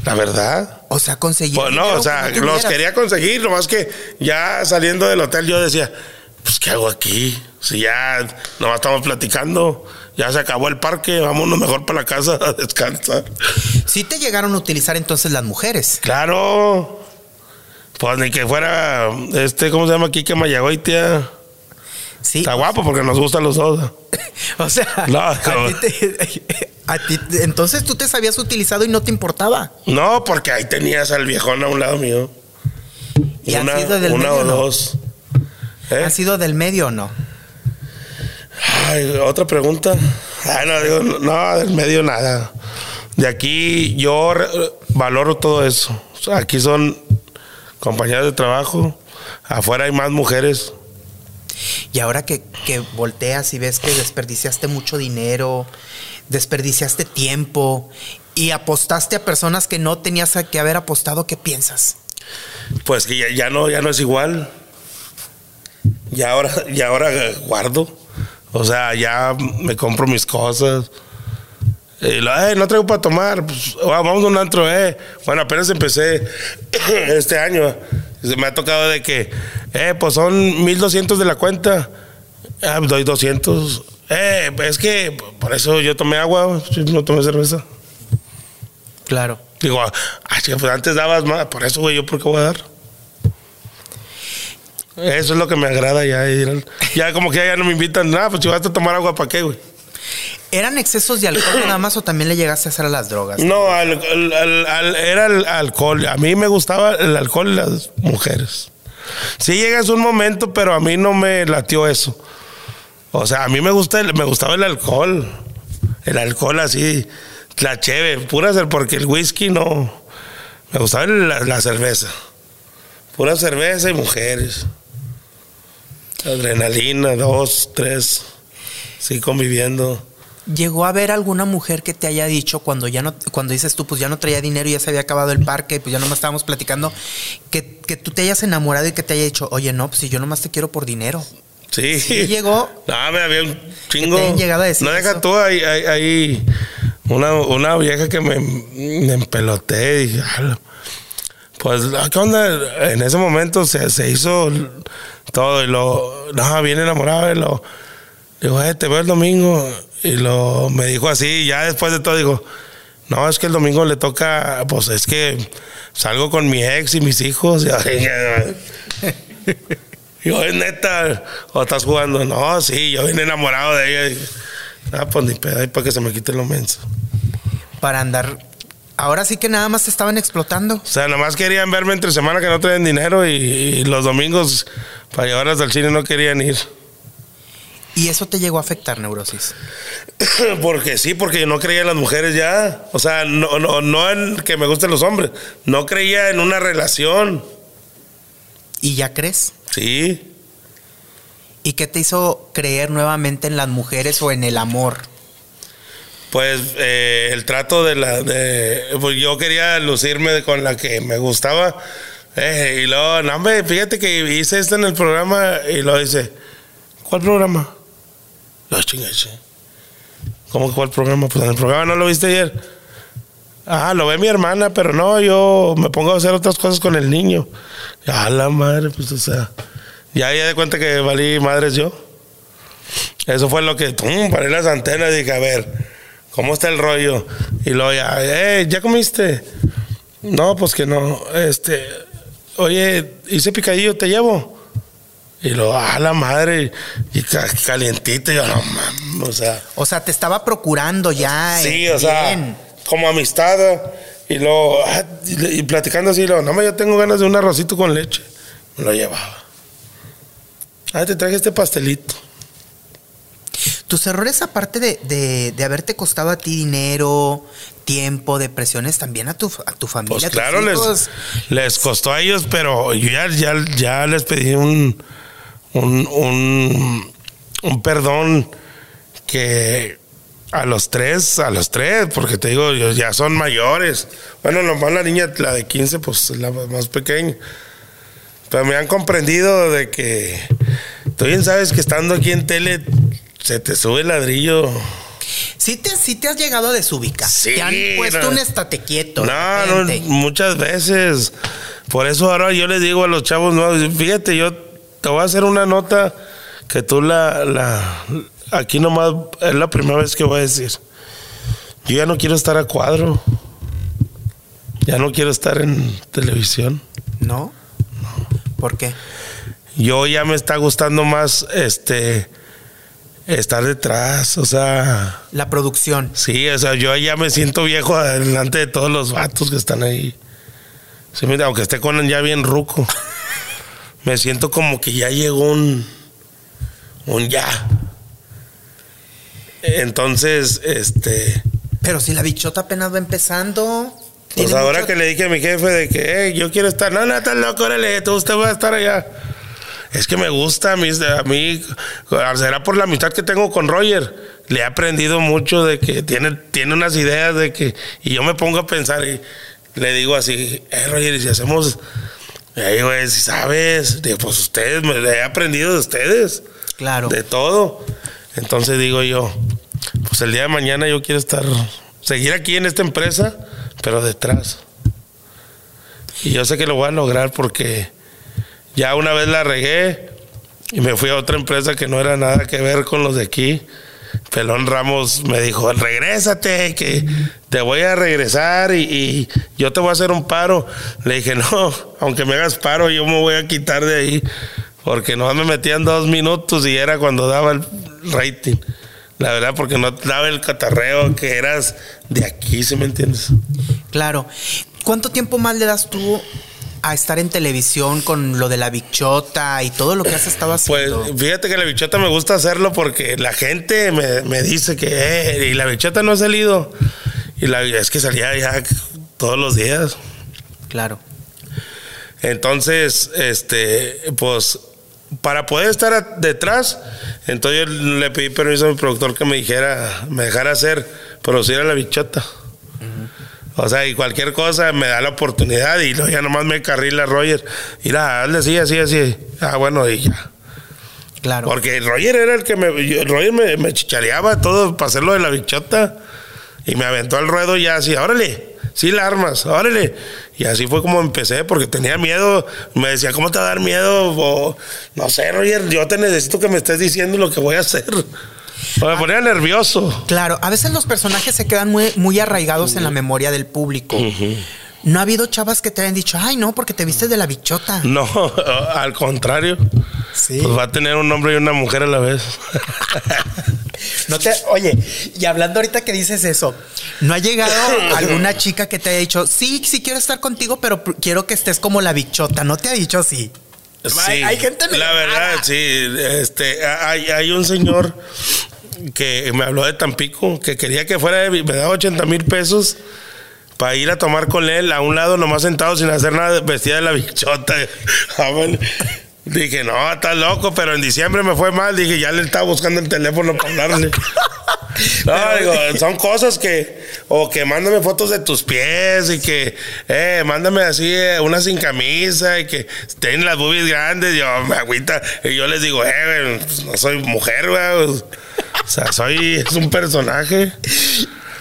la verdad. O sea, conseguir. Pues no, o sea, que no los quería conseguir, nomás que ya saliendo del hotel yo decía, pues ¿qué hago aquí? Si ya nomás estamos platicando, ya se acabó el parque, vámonos mejor para la casa a descansar. Sí te llegaron a utilizar entonces las mujeres. Claro. Pues ni que fuera, este, ¿cómo se llama? Quique Mayagoitia. Sí. Está guapo porque nos gustan los dos. O sea, No, a ti te- a ti te- entonces tú te habías utilizado y no te importaba. No, porque ahí tenías al viejón a un lado mío. ¿Y han una sido del una medio o no? dos. ¿Eh? ¿Ha sido del medio o no? Ay, otra pregunta. Ay, no, digo, no, del medio nada. De aquí yo valoro todo eso. O sea, aquí son compañeras de trabajo. Afuera hay más mujeres. Y ahora que, que volteas y ves que desperdiciaste mucho dinero, desperdiciaste tiempo y apostaste a personas que no tenías que haber apostado, ¿qué piensas? Pues que ya, ya no, ya no es igual. Ya ahora, ya ahora guardo. O sea, ya me compro mis cosas. Y lo, "Eh, no traigo para tomar. Pues, "Ah, vamos a un antro, eh. Bueno, apenas empecé este año. Se Me ha tocado de que, eh, pues son 1200 de la cuenta. Ah, doy 200. Eh, es que por eso yo tomé agua, no tomé cerveza. Claro. Digo, ah, pues antes dabas más, por eso, güey, yo por qué voy a dar. Eso es lo que me agrada ya. ir al- Ya como que ya no me invitan, nada, pues si vas a tomar agua, ¿para qué, güey? ¿Eran excesos de alcohol nada más o también le llegaste a hacer a las drogas? No, al- al- al- al- era el alcohol. A mí me gustaba el alcohol y las mujeres. Sí llegas un momento, pero a mí no me latió eso. O sea, a mí me gusta el- me gustaba el alcohol. El alcohol así, la cheve, pura cer- porque el whisky no. Me gustaba la, la cerveza. Pura cerveza y mujeres. Adrenalina, dos, tres. Sí, conviviendo. ¿Llegó a haber alguna mujer que te haya dicho cuando ya no, cuando dices tú, pues ya no traía dinero y ya se había acabado el parque, pues ya nomás estábamos platicando, que, que tú te hayas enamorado y que te haya dicho, oye, no, pues si yo nomás te quiero por dinero. Sí. Sí llegó. No, me había un chingo. te llegado a decir no deja eso. tú, hay, hay, hay una, una vieja que me, me empeloté y pues, ¿qué onda? En ese momento se, se hizo todo y lo, no, bien enamorado y lo, digo, eh, te veo el domingo y lo, me dijo así, ya después de todo digo, no, es que el domingo le toca, pues es que salgo con mi ex y mis hijos. Y yo, es neta, o estás jugando. No, sí, yo vine enamorado de ella. Y, ah, pues ni pedo, para que se me quite lo menso. Para andar. Ahora sí que nada más te estaban explotando. O sea, nomás querían verme entre semana que no traen dinero y, y los domingos para llevarlas al cine no querían ir. Y eso te llegó a afectar, neurosis. porque sí, porque yo no creía en las mujeres ya. O sea, no, no, no en que me gusten los hombres. No creía en una relación. ¿Y ya crees? Sí. ¿Y qué te hizo creer nuevamente en las mujeres o en el amor? Pues eh, el trato de la. De, pues yo quería lucirme con la que me gustaba. eh, y luego, no, hombre, fíjate que hice esto en el programa y lo dice: ¿Cuál programa? No, chinga, che. ¿Cómo que cuál programa? Pues en el programa no lo viste ayer. Ah, lo ve mi hermana, pero no, yo me pongo a hacer otras cosas con el niño. Ah, la madre, pues, o sea. Ya ya de cuenta que valí madres yo. Eso fue lo que, tum, paré las antenas y dije, a ver, ¿cómo está el rollo? Y luego ya, eh, ¿ya comiste? No, pues que no. Este, oye, hice picadillo, te llevo. Y luego, ah, la madre, y ca- calientito, y yo, no mames, o sea. O sea, te estaba procurando ya. Sí, eh, o sea, como amistad. Y luego, ah, y, y platicando así, luego, no, yo tengo ganas de un arrocito con leche. Me lo llevaba. Ah, te traje este pastelito. Tus errores, aparte de, de- de haberte costado a ti dinero, tiempo, depresiones, también a tu, a tu familia. Pues a tus claro, les, les costó a ellos, pero yo ya, ya, ya les pedí un, un, un, un perdón que a los tres, a los tres, porque te digo, ellos ya son mayores. Bueno, nomás la niña, la de 15, pues es la más pequeña. Pero me han comprendido de que tú bien sabes que estando aquí en tele se te sube el ladrillo. Sí te, sí te has llegado a desubicar. Sí, te han puesto no. un estate quieto. No, no, muchas veces. Por eso ahora yo les digo a los chavos nuevos, fíjate, yo te voy a hacer una nota que tú la, la, aquí nomás es la primera vez que voy a decir. Yo ya no quiero estar a cuadro. Ya no quiero estar en televisión. ¿No? ¿Por qué? Yo ya me está gustando más este estar detrás, o sea, La producción. Sí, o sea, yo ya me siento viejo delante de todos los vatos que están ahí. Sí, mira, aunque esté con ya bien ruco. me siento como que ya llegó un. un ya. Entonces, este. Pero si la bichota apenas va empezando. Pues ahora mucho- que le dije a mi jefe de que "Eh, yo quiero estar, no, no, estás loco, órale, tú usted va a estar allá. Es que me gusta a mí, a mí, será por la amistad que tengo con Roger. Le he aprendido mucho de que tiene, tiene unas ideas de que, y yo me pongo a pensar y le digo así, eh, Roger, y si hacemos, eh, güey, si sabes, digo, pues ustedes, me he aprendido de ustedes, Claro. de todo. Entonces digo yo, pues el día de mañana yo quiero estar, seguir aquí en esta empresa, pero detrás. Y yo sé que lo voy a lograr porque ya una vez la regué y me fui a otra empresa que no era nada que ver con los de aquí. Pelón Ramos me dijo, regrésate, que te voy a regresar y, yo te voy a hacer un paro. Le dije, no, aunque me hagas paro, yo me voy a quitar de ahí, porque no me metían dos minutos y era cuando daba el rating. La verdad, porque no daba el catarreo que eras de aquí, ¿sí me entiendes? Claro. ¿Cuánto tiempo más le das tú a estar en televisión con lo de la bichota y todo lo que has estado Pues haciendo? fíjate que la bichota me gusta hacerlo porque la gente me, me dice que eh, y la bichota no ha salido. Y la, es que salía ya todos los días. claro. Entonces, este, pues, para poder estar a- detrás, entonces yo le pedí permiso a mi productor que me dijera, me dejara hacer, producir a la bichota. O sea, y cualquier cosa me da la oportunidad y luego ya nomás me carrila Roger. Mira, hazle así, así, así. Ah, bueno, y ya. Claro. Porque Roger era el que me. Roger me, me chichareaba todo para hacerlo de la bichota. Y me aventó al ruedo ya así, órale, sí la armas, órale. Y así fue como empecé, porque tenía miedo. Me decía, ¿cómo te va a dar miedo? O, no sé, Roger, yo te necesito que me estés diciendo lo que voy a hacer. Me ponía nervioso. Claro, a veces los personajes se quedan muy, muy arraigados en la memoria del público. No ha habido chavas que te hayan dicho, ay, no, porque te viste de la bichota. No, al contrario. Sí. Pues va a tener un hombre y una mujer a la vez. No te, oye, y hablando ahorita que dices eso, ¿no ha llegado alguna chica que te haya dicho, sí, sí quiero estar contigo, pero quiero que estés como la bichota? ¿No te ha dicho así? Sí, Hay- gente la verdad, sí. Este, hay, hay un señor que me habló de Tampico que quería que fuera, de- me daba 80 mil pesos para ir a tomar con él a un lado nomás sentado sin hacer nada, vestida de la bichota. Ah. Dije, no, estás loco, pero en diciembre me fue mal. Dije, ya le estaba buscando el teléfono para hablarle. No, digo, son cosas que, o que mándame fotos de tus pies y que, eh, mándame así eh, una sin camisa y que tienen las boobies grandes. Yo me agüita y yo les digo, eh, pues, no soy mujer, güey. O sea, soy, es un personaje.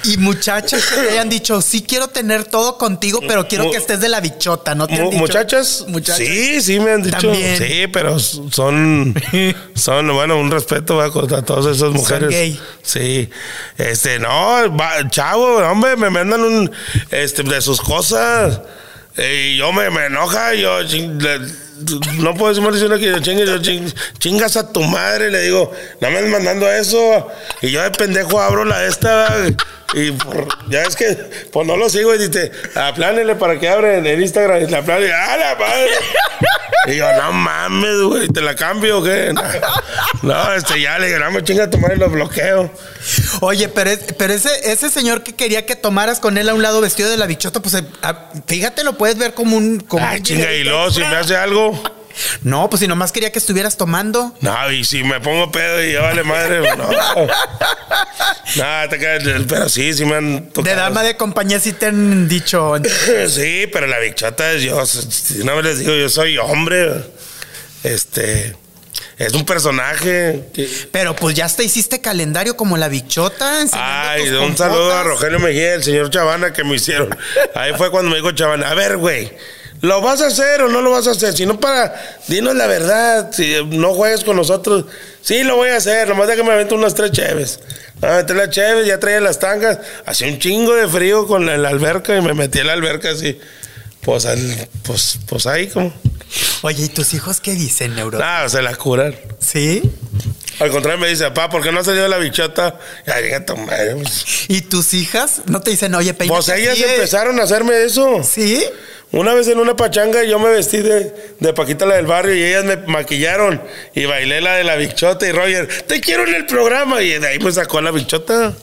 Y muchachas que te hayan dicho, sí quiero tener todo contigo, pero quiero que estés de la bichota, ¿no te han Mu- dicho? Muchachas, Muchachas. sí, sí me han dicho, También. sí, pero son, son, bueno, un respeto va, a todas esas mujeres. gay. Sí, este, no, va- chavo, hombre, me mandan un, este, de sus cosas, eh, y yo me, me enoja, yo, le- no puedo decir maldición que yo chingue, yo ching- chingas a tu madre, le digo, no me mandando eso, y yo de pendejo abro la esta, y por- ya es que, pues no lo sigo, y dice, aplánele para que abra en el Instagram, y la aplane, ¡ah, la madre! Y yo, no mames, güey, ¿te la cambio o qué? No, no, este, ya le digo, no me chinga madre y lo bloqueo. Oye, pero, es- pero ese, ese señor que quería que tomaras con él a un lado vestido de la bichota, pues eh, ah, fíjate, lo puedes ver como un. Como Ay, un chinga, y luego si me hace algo. No, pues si nomás quería que estuvieras tomando. No, y si me pongo pedo y ya vale madre, no. No, te quedas, pero sí, sí me han tocado. De dama de compañía sí te han dicho. Sí, pero la bichota es yo. Si no me les digo, yo soy hombre. Este. Es un personaje. Pero pues ya hasta hiciste calendario como la bichota. Ay, un saludo a. Rogelio Mejía, el señor Chavana que me hicieron. Ahí fue cuando me dijo Chavana, a ver, güey, ¿lo vas a hacer o no lo vas a hacer? Si no para, dinos la verdad, si no juegues con nosotros. Sí, lo voy a hacer, nomás de que me avento unas tres cheves. Me aventé las cheves, ya traía las tangas, hacía un chingo de frío con la, la alberca y me metí en la alberca así. Pues, al- pues, pues ahí como. Oye, ¿y tus hijos qué dicen, Neuro? Ah, se la curan. ¿Sí? Al contrario, me dice, papá, ¿por qué no ha salido la bichota? Ya, llega. Pues, ¿Y tus hijas no te dicen, oye, peínate pues ellas empezaron a hacerme eso. ¿Sí? Una vez en una pachanga yo me vestí de, de Paquita la del barrio y ellas me maquillaron y bailé la de la bichota y Roger, te quiero en el programa y de ahí me sacó la bichota.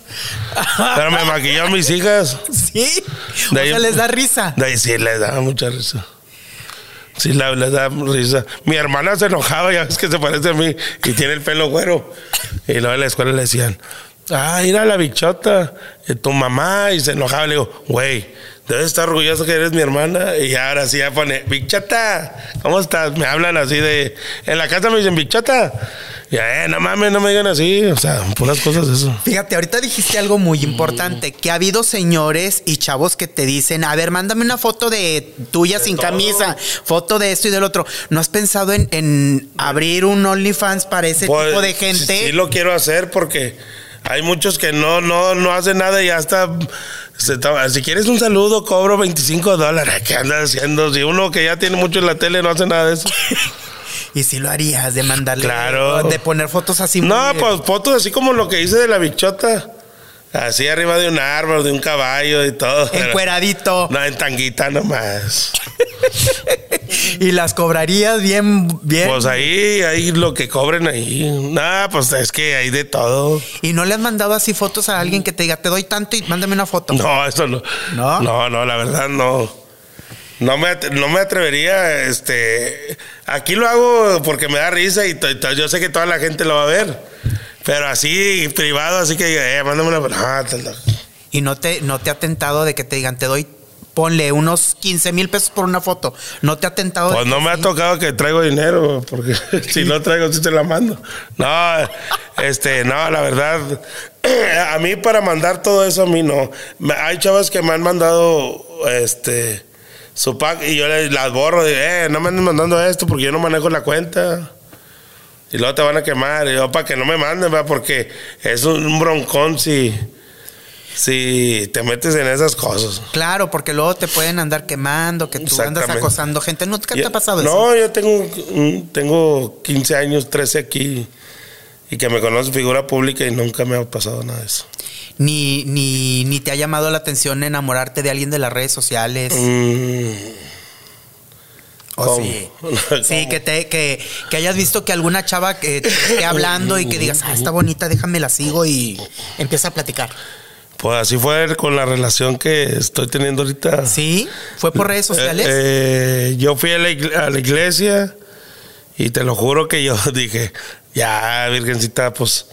Pero me maquilló a mis hijas. ¿Sí? O De ahí- sea, les da risa. De ahí sí les daba mucha risa. Sí, la, da risa. Mi hermana se enojaba, ya ves que se parece a mí y tiene el pelo güero. Y luego en la escuela le decían, ah, mira la bichota, eh, tu mamá. Y se enojaba. Le digo, güey, debes estar orgulloso que eres mi hermana. Y ahora sí ya pone, bichota, ¿cómo estás? Me hablan así de. En la casa me dicen, bichota. Y eh, no mames, no me digan así. O sea, puras cosas eso. Fíjate, ahorita dijiste algo muy importante, que ha habido señores y chavos que te dicen, a ver, mándame una foto de tuya sin camisa, foto de esto y del otro. ¿No has pensado en, en abrir un OnlyFans para ese Pues, tipo de sí- gente? Sí, lo quiero hacer porque hay muchos que no, no, no hacen nada y hasta se toma- si quieres un saludo, cobro 25 dólares. ¿Qué andas haciendo? Si uno que ya tiene mucho en la tele no hace nada de eso. Y si lo harías, de mandarle, Claro. de poner fotos así. No, muy- pues fotos así como lo que hice de la bichota. Así arriba de un árbol, de un caballo y todo. Encueradito. No, en tanguita nomás. y las cobrarías bien, bien. Pues ahí, ahí lo que cobren ahí. Nada, pues es que hay de todo. ¿Y no le has mandado así fotos a alguien que te diga, te doy tanto y mándame una foto? No, eso no. ¿No? No, no, la verdad no. No me, no me atrevería, este... Aquí lo hago porque me da risa y yo sé que toda la gente lo va a ver. Pero así, privado, así que, eh, mándame una... No, Y no te, no te ha tentado de que te digan, te doy, ponle unos 15 mil pesos por una foto. No te ha tentado Pues no me ha tocado que traigo dinero, porque si no traigo, sí te la mando. No, este, no, la verdad, a mí para mandar todo eso, a mí no. Hay chavas que me han mandado, este, su pack y yo les, las borro, digo, eh, no me anden mandando esto porque yo no manejo la cuenta. Y luego te van a quemar, y yo para que no me manden, ¿verdad? porque es un, un broncón si, si te metes en esas cosas. Claro, porque luego te pueden andar quemando, que tú andas acosando gente. ¿Nunca te Yo- ha pasado eso? No, yo tengo, tengo 15 años, 13 aquí y que me conoce figura pública y nunca me ha pasado nada de eso. Ni, ni, ni te ha llamado la atención enamorarte de alguien de las redes sociales. Mm, ¿O sí? Sí, que, te, que, que hayas visto que alguna chava que te esté hablando y que digas, ah, está bonita, déjame la sigo y empieza a platicar. Pues así fue con la relación que estoy teniendo ahorita. ¿Sí? ¿Fue por redes sociales? Eh, eh, yo fui a la, igle- a la iglesia y te lo juro que yo dije, ya, Virgencita, pues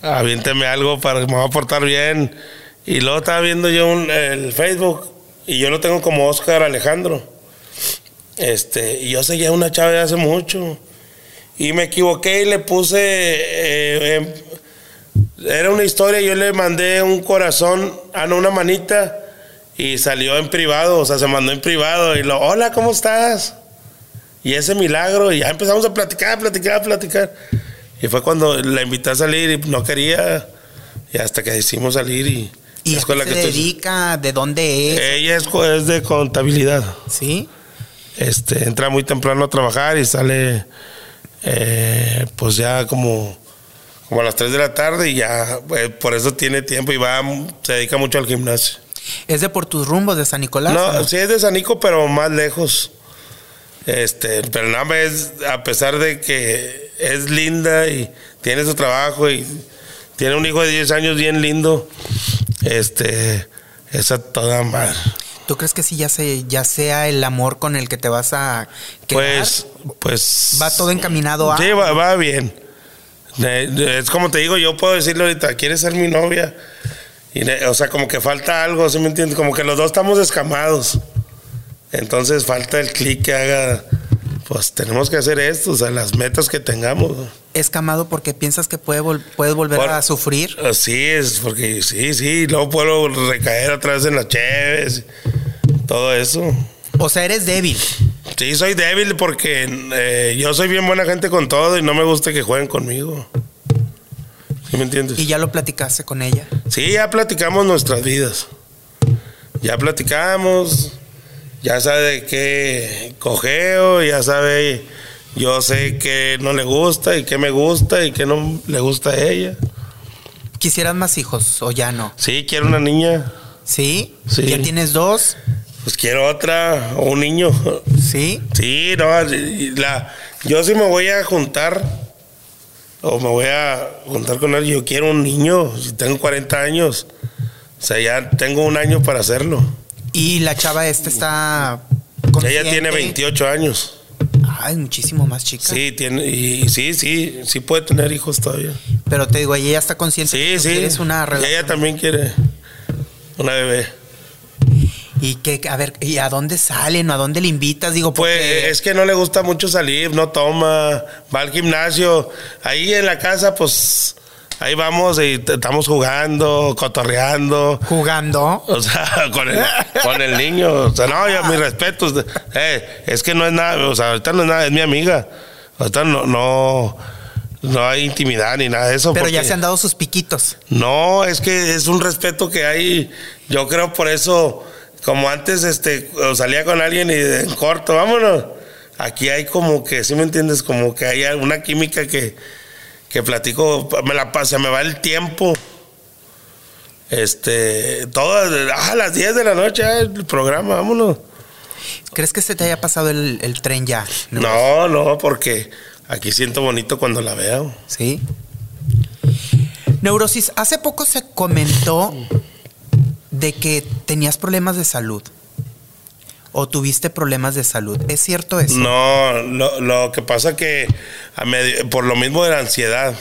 aviénteme algo para que me va a portar bien. Y luego estaba viendo yo un- el Facebook y yo lo tengo como Oscar Alejandro. Este, y yo seguía una chava de hace mucho. Y me equivoqué y le puse. eh, em, era una historia, yo le mandé un corazón, ah, no, una manita. Y salió en privado, o sea, se mandó en privado. Y lo, hola, ¿cómo estás? Y ese milagro, y ya empezamos a platicar, platicar, platicar. Y fue cuando la invité a salir y no quería. Y hasta que decidimos salir y. ¿Y es a qué la se que estoy- dedica? ¿De dónde es? Ella es de contabilidad. ¿Sí? Este, entra muy temprano a trabajar y sale eh, pues ya como, como a las 3 de la tarde y ya eh, por eso tiene tiempo y va, se dedica mucho al gimnasio. ¿Es de por tus rumbos de San Nicolás? No, sí es de Sanico, pero más lejos. Este, pero nada más es, a pesar de que es linda y tiene su trabajo y tiene un hijo de 10 años bien lindo, este, esa toda madre. ¿Tú crees que sí ya, se, ya sea el amor con el que te vas a quedar? Pues, pues. Va todo encaminado a... Sí, va, va bien. Es como te digo, yo puedo decirle ahorita, ¿quieres ser mi novia? Y o sea, como que falta algo, ¿sí me entiendes? Como que los dos estamos escamados. Entonces falta el clic que haga, pues tenemos que hacer esto, o sea, las metas que tengamos. escamado porque piensas que puede vol- puedes volver Por- a sufrir. Así es, porque sí, sí, luego puedo recaer otra vez en las cheves, todo eso. O sea, eres débil. Sí, soy débil porque eh, yo soy bien buena gente con todo y no me gusta que jueguen conmigo. ¿Sí me entiendes? Y ya lo platicaste con ella. Sí, ya platicamos nuestras vidas. Ya platicamos, ya sabe qué cojeo, ya sabe, yo sé qué no le gusta y qué me gusta y qué no le gusta a ella. ¿Quisieras más hijos o ya no? Sí, quiero una niña, ¿Sí? Sí. ¿Ya tienes dos? Pues quiero otra o un niño. ¿Sí? Sí, no, la, yo sí me voy a juntar o me voy a juntar con él. Yo quiero un niño, si tengo 40 años. O sea, ya tengo un año para hacerlo. Y la chava esta está... Ella consciente. tiene 28 años. Ah, es muchísimo más chica. Sí, tiene, y, y sí, sí, sí puede tener hijos todavía. Pero te digo, ella está consciente Sí, que tú sí. quieres una Y relación. ella también quiere una bebé. Y que, a ver, ¿y a dónde salen o a dónde le invitas? Digo, Pues es que no le gusta mucho salir, no toma, va al gimnasio. Ahí en la casa, pues ahí vamos y estamos jugando, cotorreando. Jugando. O sea, con el, con el niño. O sea, no, ya mis respetos. Eh, es que no es nada, o sea, ahorita no es nada, es mi amiga. Ahorita no, no, no hay intimidad ni nada de eso. Pero ya se han dado sus piquitos. No, es que es un respeto que hay. Yo creo por eso, como antes este, salía con alguien y en corto, vámonos. Aquí hay como que, ¿sí me entiendes? Como que hay una química que, que platico, me la pasa, me va el tiempo. Este, todas, ah, a las 10 de la noche, ah, el programa, vámonos. ¿Crees que se te haya pasado el, el tren ya? No, no, porque aquí siento bonito cuando la veo. Sí. Neurosis, hace poco se comentó de que tenías problemas de salud. ¿O tuviste problemas de salud? ¿Es cierto eso? No, lo, lo que pasa que a me- por lo mismo de la ansiedad.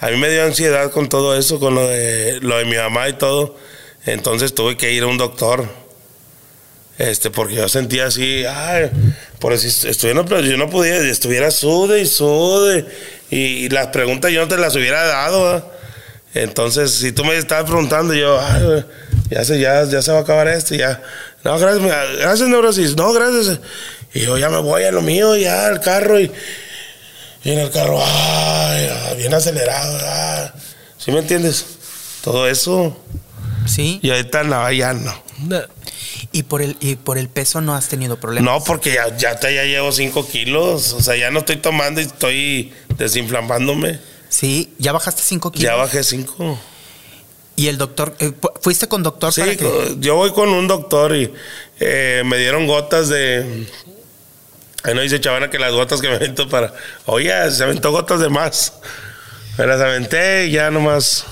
A mí me dio ansiedad con todo eso, con lo de, lo de mi mamá y todo. Entonces tuve que ir a un doctor. Este, porque yo sentía así, ay, por si estuviera, pero yo no podía, estuviera sude y sude. Y, las preguntas yo no te las hubiera dado. Entonces, si tú me estabas preguntando, yo, ay, güey, ya se, ya, ya se va a acabar esto, ya. No, gracias, gracias, neurosis, no, gracias. Y yo ya me voy a lo mío, ya al carro y, y en el carro, ay, ah, bien acelerado, ah. ¿sí me entiendes? Todo eso. Sí. Y ahorita no, ya no. ¿Y por el, y por el peso no has tenido problemas? No, porque ya, ya, te- ya llevo 5 kilos, o sea, ya no estoy tomando y estoy desinflamándome. Sí, ya bajaste 5 kilos. Ya bajé 5. ¿Y el doctor, eh, fu- fuiste con doctor Sí, para que- yo voy con un doctor y eh, me dieron gotas de. Ahí no dice chavana que las gotas que me aventó para. Oye, se aventó gotas de más. Me las aventé y ya nomás.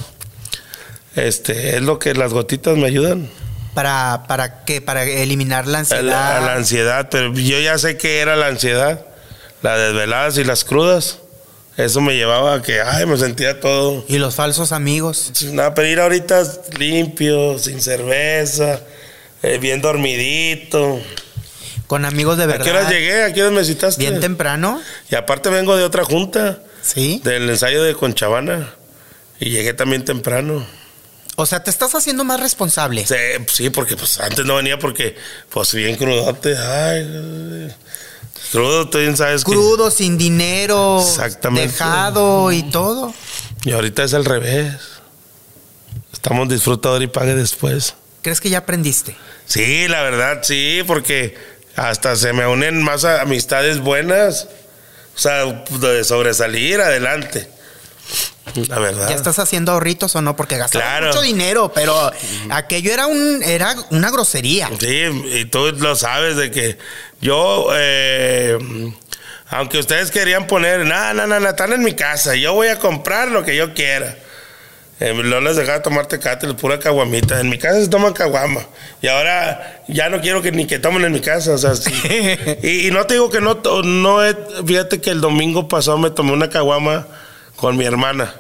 Este, es lo que las gotitas me ayudan. para, para qué? Para eliminar la ansiedad. la, la ansiedad, pero yo ya sé que era la ansiedad. Las desveladas y las crudas. Eso me llevaba a que, ay, me sentía todo. Y los falsos amigos. Nada, pero ir ahorita limpio, sin cerveza, eh, bien dormidito. Con amigos de ¿A verdad. qué horas llegué? ¿A qué horas me citaste? Bien temprano. Y aparte vengo de otra junta, Sí. del ensayo de Conchavana. Y llegué también temprano. O sea, te estás haciendo más responsable. Sí, sí, porque pues antes no venía porque, pues bien crudote. Ay. Crudo, tú bien sabes que- Crudo, sin dinero. Exactamente. Dejado y todo. Y ahorita es al revés. Estamos disfrutador y pague después. ¿Crees que ya aprendiste? Sí, la verdad, sí, porque hasta se me unen más amistades buenas. O sea, de sobresalir adelante. La verdad. ¿Ya estás haciendo ahorritos o no? Porque Claro. mucho dinero, pero aquello era un era una grosería. Sí, y tú lo sabes de que yo, eh, aunque ustedes querían poner, no, no, no, están en mi casa, yo voy a comprar lo que yo quiera. Eh, no les dejaba tomar tecate, pura caguamita. En mi casa se toman caguama. Y ahora ya no quiero que ni que tomen en mi casa. O sea, sí. y, y no te digo que no, no he- fíjate que el domingo pasado me tomé una caguama con mi hermana.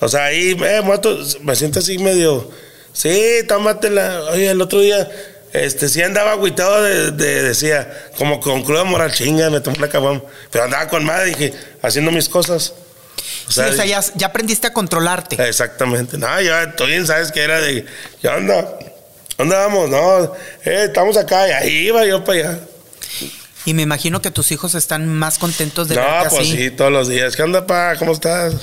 O sea, ahí eh, muerto, me siento así medio. Sí, tómatela. Oye, el otro día, este, sí andaba agüitado, de, de- decía, como con cruda moral chinga, me tomé una caguama. Pero andaba con madre, dije, haciendo mis cosas. O Sí, o sea, ya, ya aprendiste a controlarte. Exactamente. No, ya tú bien sabes que era de. ¿Qué onda? ¿Dónde vamos? No, eh, estamos acá. Y ahí iba yo para allá. Y me imagino que tus hijos están más contentos de No, verte pues así. sí, todos los días. ¿Qué onda, pa? ¿Cómo estás?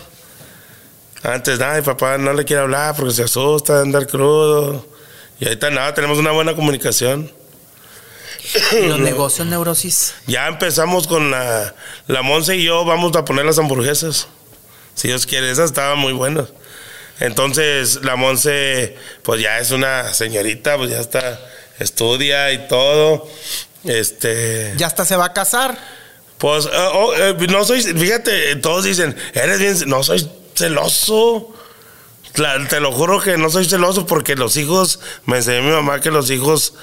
Antes, ay, papá no le quiere hablar porque se asusta de andar crudo. Y ahorita nada, tenemos una buena comunicación. Y los negocios neurosis. Ya empezamos con la, la Monse y yo, vamos a poner las hamburguesas. Si Dios quiere, esas estaban muy buenas. Entonces, la Monse, pues ya es una señorita, pues ya está, estudia y todo. Este. Ya hasta se va a casar. Pues, eh, oh, eh, no soy, fíjate, todos dicen, eres bien, no soy celoso. Te lo juro que no soy celoso porque los hijos, me enseñó mi mamá que los hijos,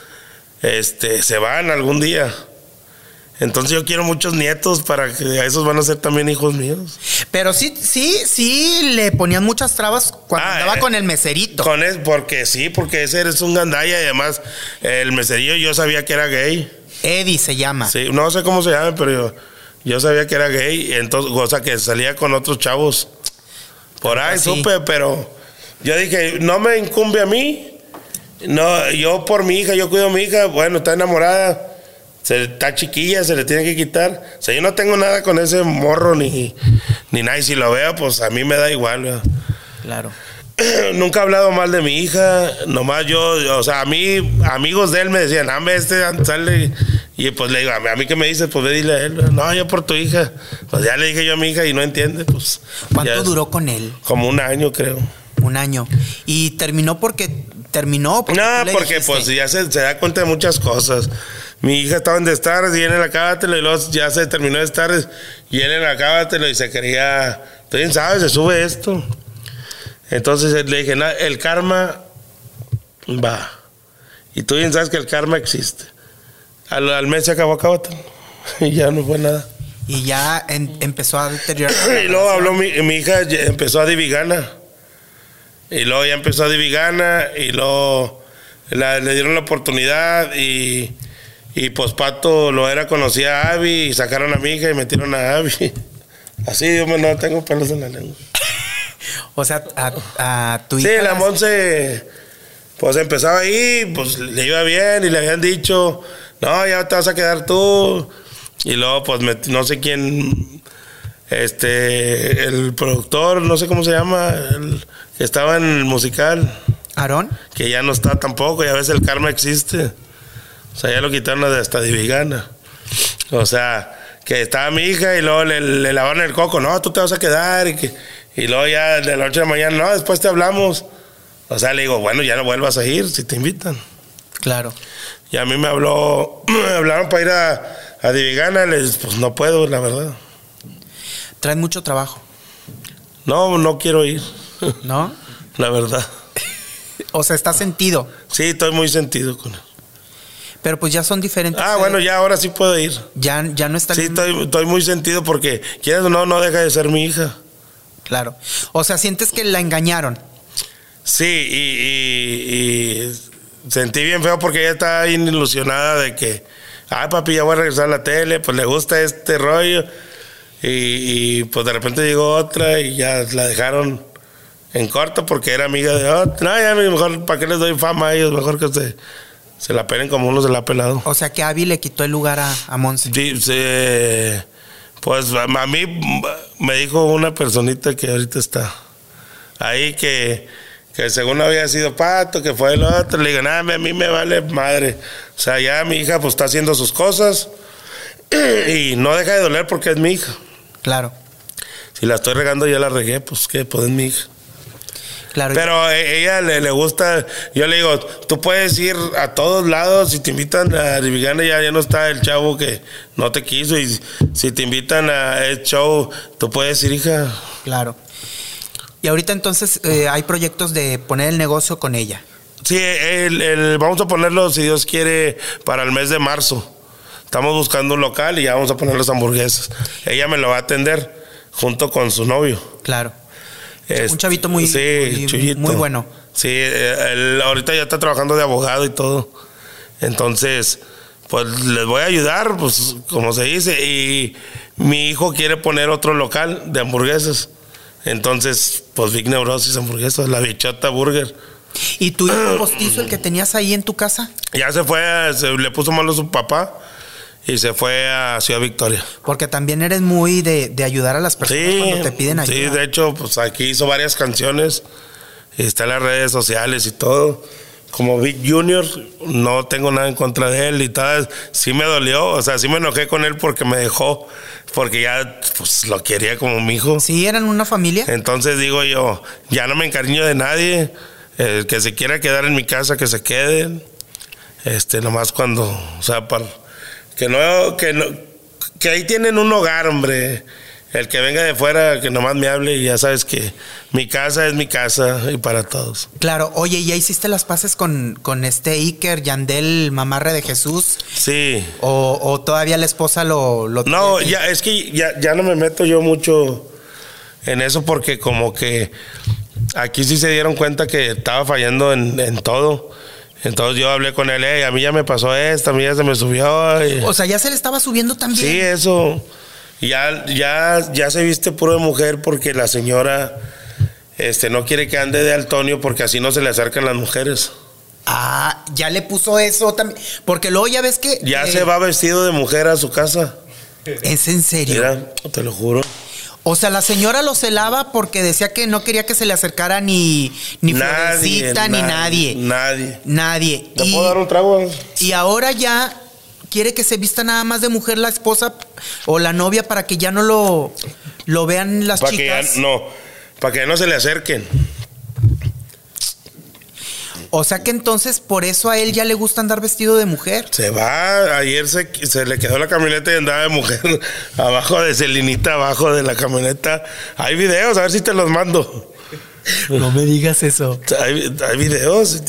este, se van algún día. Entonces yo quiero muchos nietos para que a esos van a ser también hijos míos. Pero sí, sí, sí le ponían muchas trabas cuando Ah, andaba eh, con el meserito. Con es, porque sí, porque ese eres un gandalla y además el meserillo yo sabía que era gay. Eddie se llama. Sí, no sé cómo se llama, pero yo, yo sabía que era gay, entonces, o sea, que salía con otros chavos. Por ahí Sí. supe, pero yo dije, no me incumbe a mí. No, yo por mi hija, yo cuido a mi hija, bueno, está enamorada, se, está chiquilla, se le tiene que quitar. O sea, yo no tengo nada con ese morro ni, ni nada, y si lo veo, pues a mí me da igual. ¿verdad? Claro. Nunca he hablado mal de mi hija, nomás yo, o sea, a mí, amigos de él me decían, ah, ve, este sale, y pues le digo, a mí, que me dices, pues ve, dile a él, no, yo por tu hija, pues ya le dije yo a mi hija y no entiende, pues. ¿Cuánto duró con él? Como un año, creo. Un año. Y terminó porque terminó. porque No, porque dijiste. pues ya se, se da cuenta de muchas cosas. mi hija estaba en Stars y él en la Cábatelo y luego ya se terminó de Stars y él en la Cábatelo y se quería, tú bien sabes, se sube esto. Entonces le dije, "Na- el karma va. Y tú bien sabes que el karma existe. Al, al mes se acabó Cábatelo y ya no fue nada. Y ya en- empezó a deteriorar. Y luego habló mi, mi hija, empezó a Divigana. Y luego ya empezó a Divigana y luego la- le dieron la oportunidad y, y pues Pato lo era, conocía a Abby y sacaron a mi hija y metieron a Abby. Así, yo me- no tengo pelos en la lengua. O sea, a, a tu Sí, hija. la Monse, pues empezaba ahí, pues le iba bien y le habían dicho, no, ya te vas a quedar tú. Y luego, pues met- no sé quién, este, el productor, no sé cómo se llama, el que estaba en el musical, ¿Aarón? que ya no está tampoco, ya ves el karma existe. O sea, ya lo quitaron de hasta Divigana. O sea, que estaba mi hija y luego le, le lavaron el coco, no, tú te vas a quedar. Y, que, y luego ya de la noche a la mañana, no, después te hablamos. O sea, le digo, bueno, ya no vuelvas a ir si te invitan. Claro. Y a mí me habló, me hablaron para ir a, a Divigana, les pues no puedo, la verdad. Traen mucho trabajo, No, no quiero ir, ¿no? la verdad. O sea, está sentido. Sí, estoy muy sentido con él. Pero pues ya son diferentes. Ah, eh, bueno, ya ahora sí puedo ir. Ya, ya no está. Sí, estoy, estoy muy sentido porque, quieres o no, no deja de ser mi hija. Claro. O sea, sientes que la engañaron. Sí, y, y- y sentí bien feo porque ella estaba bien ilusionada de que, ay papi, ya voy a regresar a la tele, pues le gusta este rollo. Y, y, pues de repente llegó otra y ya la dejaron en corto porque era amiga de otra. No, ya mejor, ¿para qué les doy fama a ellos? Mejor que se, se la pelen como uno se la ha pelado. O sea, que Abby le quitó el lugar a, a Monse. Sí, pues a a mí me dijo una personita que ahorita está ahí que, que según había sido pato, que fue el otro. Le digo, nada, a mí me vale madre. O sea, ya mi hija pues está haciendo sus cosas y no deja de doler porque es mi hija. Claro. Si la estoy regando, ya la regué, pues que pues es mi hija. Claro. Pero a ella le, le gusta, yo le digo, tú puedes ir a todos lados, si te invitan a Divigana ya, ya no está el chavo que no te quiso y si te invitan a el show, tú puedes ir, hija. Claro. Y ahorita entonces eh, hay proyectos de poner el negocio con ella. Sí, el- el- vamos a ponerlo, si Dios quiere, para el mes de marzo. Estamos buscando un local y ya vamos a poner las hamburguesas. Ella me lo va a atender junto con su novio. Claro. Este, chavito muy- sí, muy- muy bueno. Sí, él ahorita ya está trabajando de abogado y todo. Entonces, pues les voy a ayudar, pues como se dice. Y mi hijo quiere poner otro local de hamburguesas. Entonces, pues Big Neurosis Hamburguesas, la bichota burger. ¿Y tu hijo postizo, el que tenías ahí en tu casa? Ya se fue, a- se le puso malo su papá y se fue a Ciudad Victoria. Porque también eres muy de, de ayudar a las personas Sí, cuando te piden ayuda. sí, de hecho, pues aquí hizo varias canciones. y Está en las redes sociales y todo. Como Big Junior, no tengo nada en contra de él y tal. Sí me dolió, o sea, sí me enojé con él porque me dejó, porque ya pues, lo quería como mi hijo. Sí, eran una familia. Entonces digo yo, ya no me encariño de nadie. El que se quiera quedar en mi casa, que se quede. Este, nomás cuando, o sea, para, que no, que no, que ahí tienen un hogar, hombre. El que venga de fuera, que nomás me hable y ya sabes que mi casa es mi casa y para todos. Claro, oye, ¿ya hiciste las paces con, con este Iker, Yandel, mamarre de Jesús? Sí. ¿O, o todavía la esposa lo... lo No, tiene? ya, es que ya, ya no me meto yo mucho en eso porque como que aquí sí se dieron cuenta que estaba fallando en, en todo. Entonces yo hablé con él, "Ey, a mí ya me pasó esto, a mí ya se me subió. y- O sea, ya se le estaba subiendo también. sí, eso. Ya, ya, ya se viste puro de mujer porque la señora este, no quiere que ande de Antonio porque así no se le acercan las mujeres. Ah, ya le puso eso también. Porque luego ya ves que... Ya eh, se va vestido de mujer a su casa. Es en serio. Mira, te lo juro. O sea, la señora lo celaba porque decía que no quería que se le acercara ni, ni Florecita, ni nadie. Nadie. Nadie. ¿Te Y, puedo dar un trago? y ahora ya quiere que se vista nada más de mujer la esposa o la novia para que ya no lo, lo vean las Para que ya chicas. no, para que no se le acerquen. O sea que entonces por eso a él ya le gusta andar vestido de mujer. Se va, ayer se, se le quedó la camioneta y andaba de mujer abajo de Celinita, abajo de la camioneta. Hay videos, a ver si te los mando. No me digas eso. Hay, hay videos.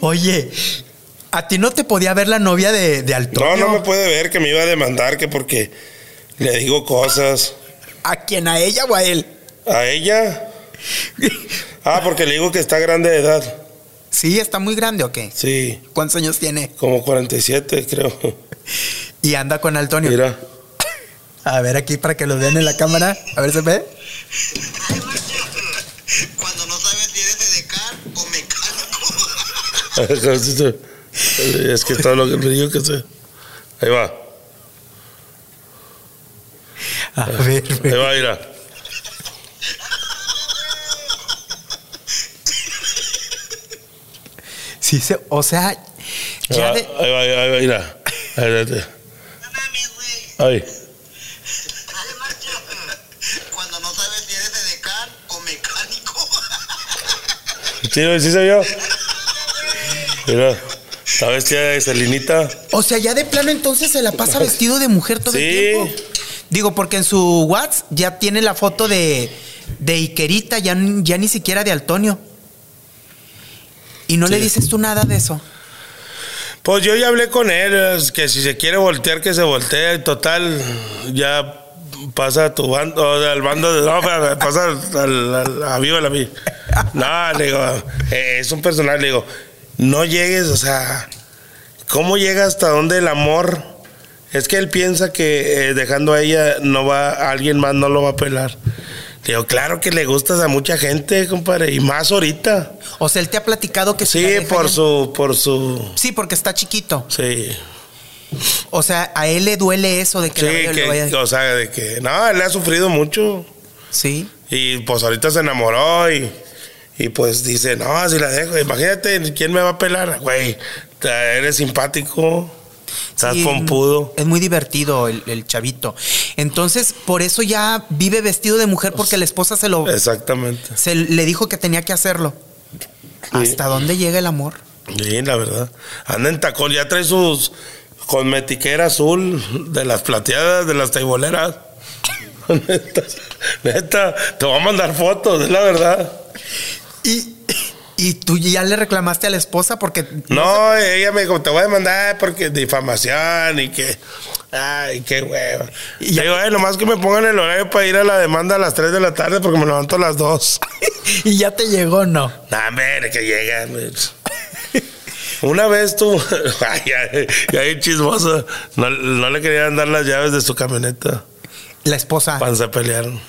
Oye, a ti no te podía ver la novia de, de No, no me puede ver que me iba a demandar que porque le digo cosas. ¿A quién? ¿A ella o a él? ¿A ella? Ah, porque le digo que está grande de edad. Sí, está muy grande o qué? Sí, ¿Cuántos años tiene? como 47 creo. Y anda con Antonio. Mira. A ver aquí para que lo vean en la cámara. A ver, ¿se ve? Cuando no sabes si eres edecán o mecánico. es que todo lo que me digo que sé. Ahí va. A ver, Ahí va, mira. Sí, se, o sea, Ahí ya va, de, ahí va, ahí va, mira. Ahí, va, güey. ahí. Dale marcha. Cuando no sabes si eres edecán o mecánico. Sí, sí soy yo. Mira. Está vestida de Celinita. o sea, ya de plano entonces se la pasa vestido de mujer todo el Sí. tiempo. Digo, porque en su WhatsApp ya tiene la foto de, de Ikerita, ya, ya ni siquiera de Antonio. Y no le dices tú nada de eso. Pues yo ya hablé con él, que si se quiere voltear, que se voltee. Total, ya pasa a tu bando, o sea, al bando de. No, pa- pasa al, al- a viva la vida. No, le digo, eh, es un personal, le digo, no llegues, o sea, ¿cómo llega hasta donde el amor? Es que él piensa que eh, dejando a ella, no va, alguien más no lo va a pelar. Digo, claro que le gustas a mucha gente, compadre, y más ahorita. O sea, él te ha platicado que Sí, deja por su, por su, Sí, porque está chiquito. sí. O sea, a él le duele eso de que, Sí, la que, vaya- o sea, de que, no, él ha sufrido mucho. Sí. Y pues ahorita se enamoró y, y pues dice, no, si la dejo, imagínate, ¿quién me va a pelar? Güey, eres simpático, estás pompudo. Es muy divertido el, el chavito. Entonces, por eso ya vive vestido de mujer porque la esposa se lo Exactamente. se le dijo que tenía que hacerlo. ¿Hasta dónde llega el amor? Sí, la verdad. Anda en tacón, ya trae sus cosmetiquera azul de las plateadas, de las taiboleras. neta, neta, te voy a mandar fotos, es la verdad. Y, y tú ya le reclamaste a la esposa porque No, ella me dijo, te voy a demandar porque difamación y que. Ay, qué hueva. Y ya- digo, "Ay, nomás que me pongan el horario para ir a la demanda a las 3 de la tarde porque me levanto a las 2. y ya te llegó, no. Nah, hombre, que llegan. Una vez tú. Ay, ya, ya chismoso. No, no le querían dar las llaves de su camioneta. La esposa, Cuando se pelearon.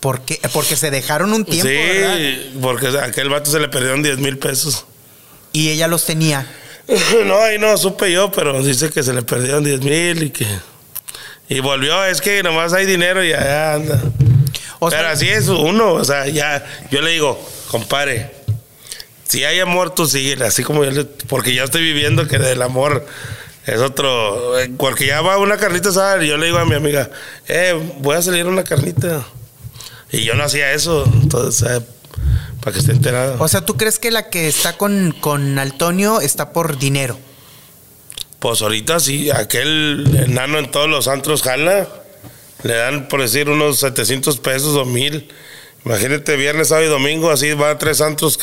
¿Por qué? Porque se dejaron un tiempo, ¿verdad? sí, porque a aquel vato se le perdieron 10 mil pesos. Y ella los tenía. No, ahí no supe yo, pero dice que se le perdieron 10 mil y que. Y volvió, es que nomás hay dinero y allá anda. O sea, pero así es uno, o sea, ya. Yo le digo, compadre, si hay amor, tú sigue, así como yo le. Porque ya estoy viviendo que del amor es otro. eh, Porque ya va una carnita y yo le digo a mi amiga, eh, voy a salir una carnita. Y yo no hacía eso, entonces, eh, para que esté enterado. o sea, ¿tú crees que la que está con, con Antonio está por dinero? Pues ahorita sí, aquel enano en todos los antros jala. Le dan, por decir, unos 700 pesos o mil. Imagínate, viernes, sábado y domingo, así va a tres antros,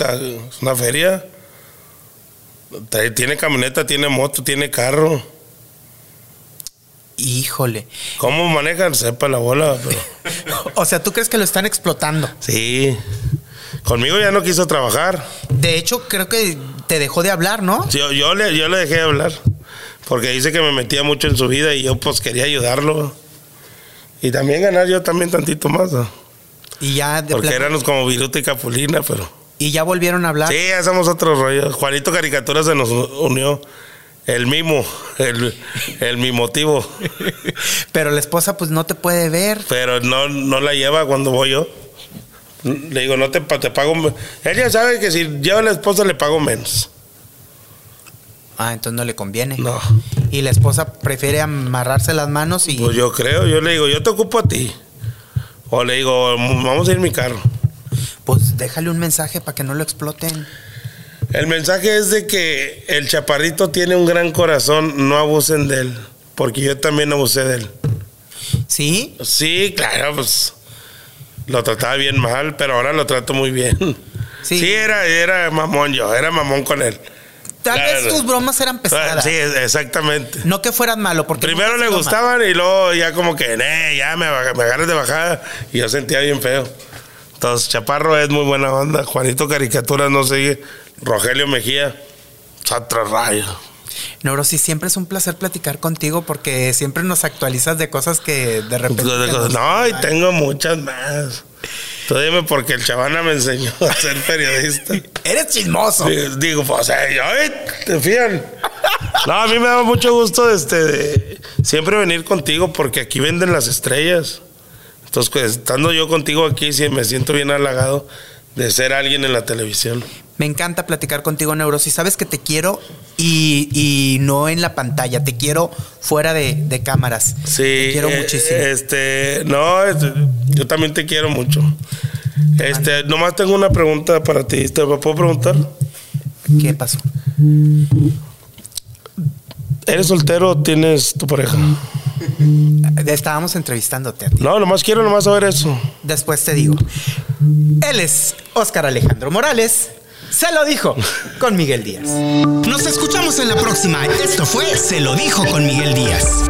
una feria. Tiene camioneta, tiene moto, tiene carro. Híjole. ¿Cómo manejan? Sepa la bola, pero O sea, ¿tú crees que lo están explotando? sí. Conmigo ya no quiso trabajar. De hecho, creo que te dejó de hablar, ¿no? Yo, yo, le, yo le dejé de hablar. Porque dice que me metía mucho en su vida y yo pues quería ayudarlo. Y también ganar yo también tantito más. ¿no? Y ya de Porque éramos como Viruta y Capulina, pero. y ya volvieron a hablar. Sí, hacemos otro rollo. Juanito Caricatura se nos unió. El mimo, el, el mimotivo. Pero la esposa pues no te puede ver. Pero no, no la lleva cuando voy yo. Le digo, no te, te pago. Ella sabe que si lleva a la esposa le pago menos. Ah, entonces no le conviene. No. Y la esposa prefiere amarrarse las manos y Pues yo creo, yo le digo, yo te ocupo a ti. O le digo, vamos a ir en mi carro. pues déjale un mensaje para que no lo exploten. El mensaje es de que el chaparrito tiene un gran corazón, no abusen de él, porque yo también abusé de él. ¿Sí? Sí, claro, pues lo trataba bien mal, pero ahora lo trato muy bien. Sí. Sí, era, era mamón yo, era mamón con él. Tal Claro. vez tus bromas eran pesadas. Sí, exactamente. No que fueran malo, porque Primero le gustaban y luego ya como que, "Nee, ya me, me agarras de bajada y yo sentía bien feo. Entonces, Chaparro es muy buena onda. Juanito Caricaturas no sigue. Rogelio Mejía, Satra Rayo. Neurosis, siempre es un placer platicar contigo porque siempre nos actualizas de cosas que de repente. No, y tengo muchas más. Tú dime porque el chavana me enseñó a ser periodista. Eres chismoso. Digo, Digo, pues, eh, yo, eh, te fían. No, a mí me da mucho gusto este, de siempre venir contigo porque aquí venden las estrellas. Entonces, pues, estando yo contigo aquí, sí, me siento bien halagado de ser alguien en la televisión. Me encanta platicar contigo, Neurosis. Sabes que te quiero y, y no en la pantalla. Te quiero fuera de, de cámaras. Sí, Te quiero eh, muchísimo. Este, no, este, yo también te quiero mucho. Este, nomás tengo una pregunta para ti. ¿Te puedo preguntar? ¿Qué pasó? ¿Eres soltero o tienes tu pareja? Estábamos entrevistándote a ti. No, nomás quiero nomás saber eso. Después te digo. Él es Óscar Alejandro Morales. Se lo dijo con Miguel Díaz. Nos escuchamos en la próxima. Esto fue Se lo dijo con Miguel Díaz.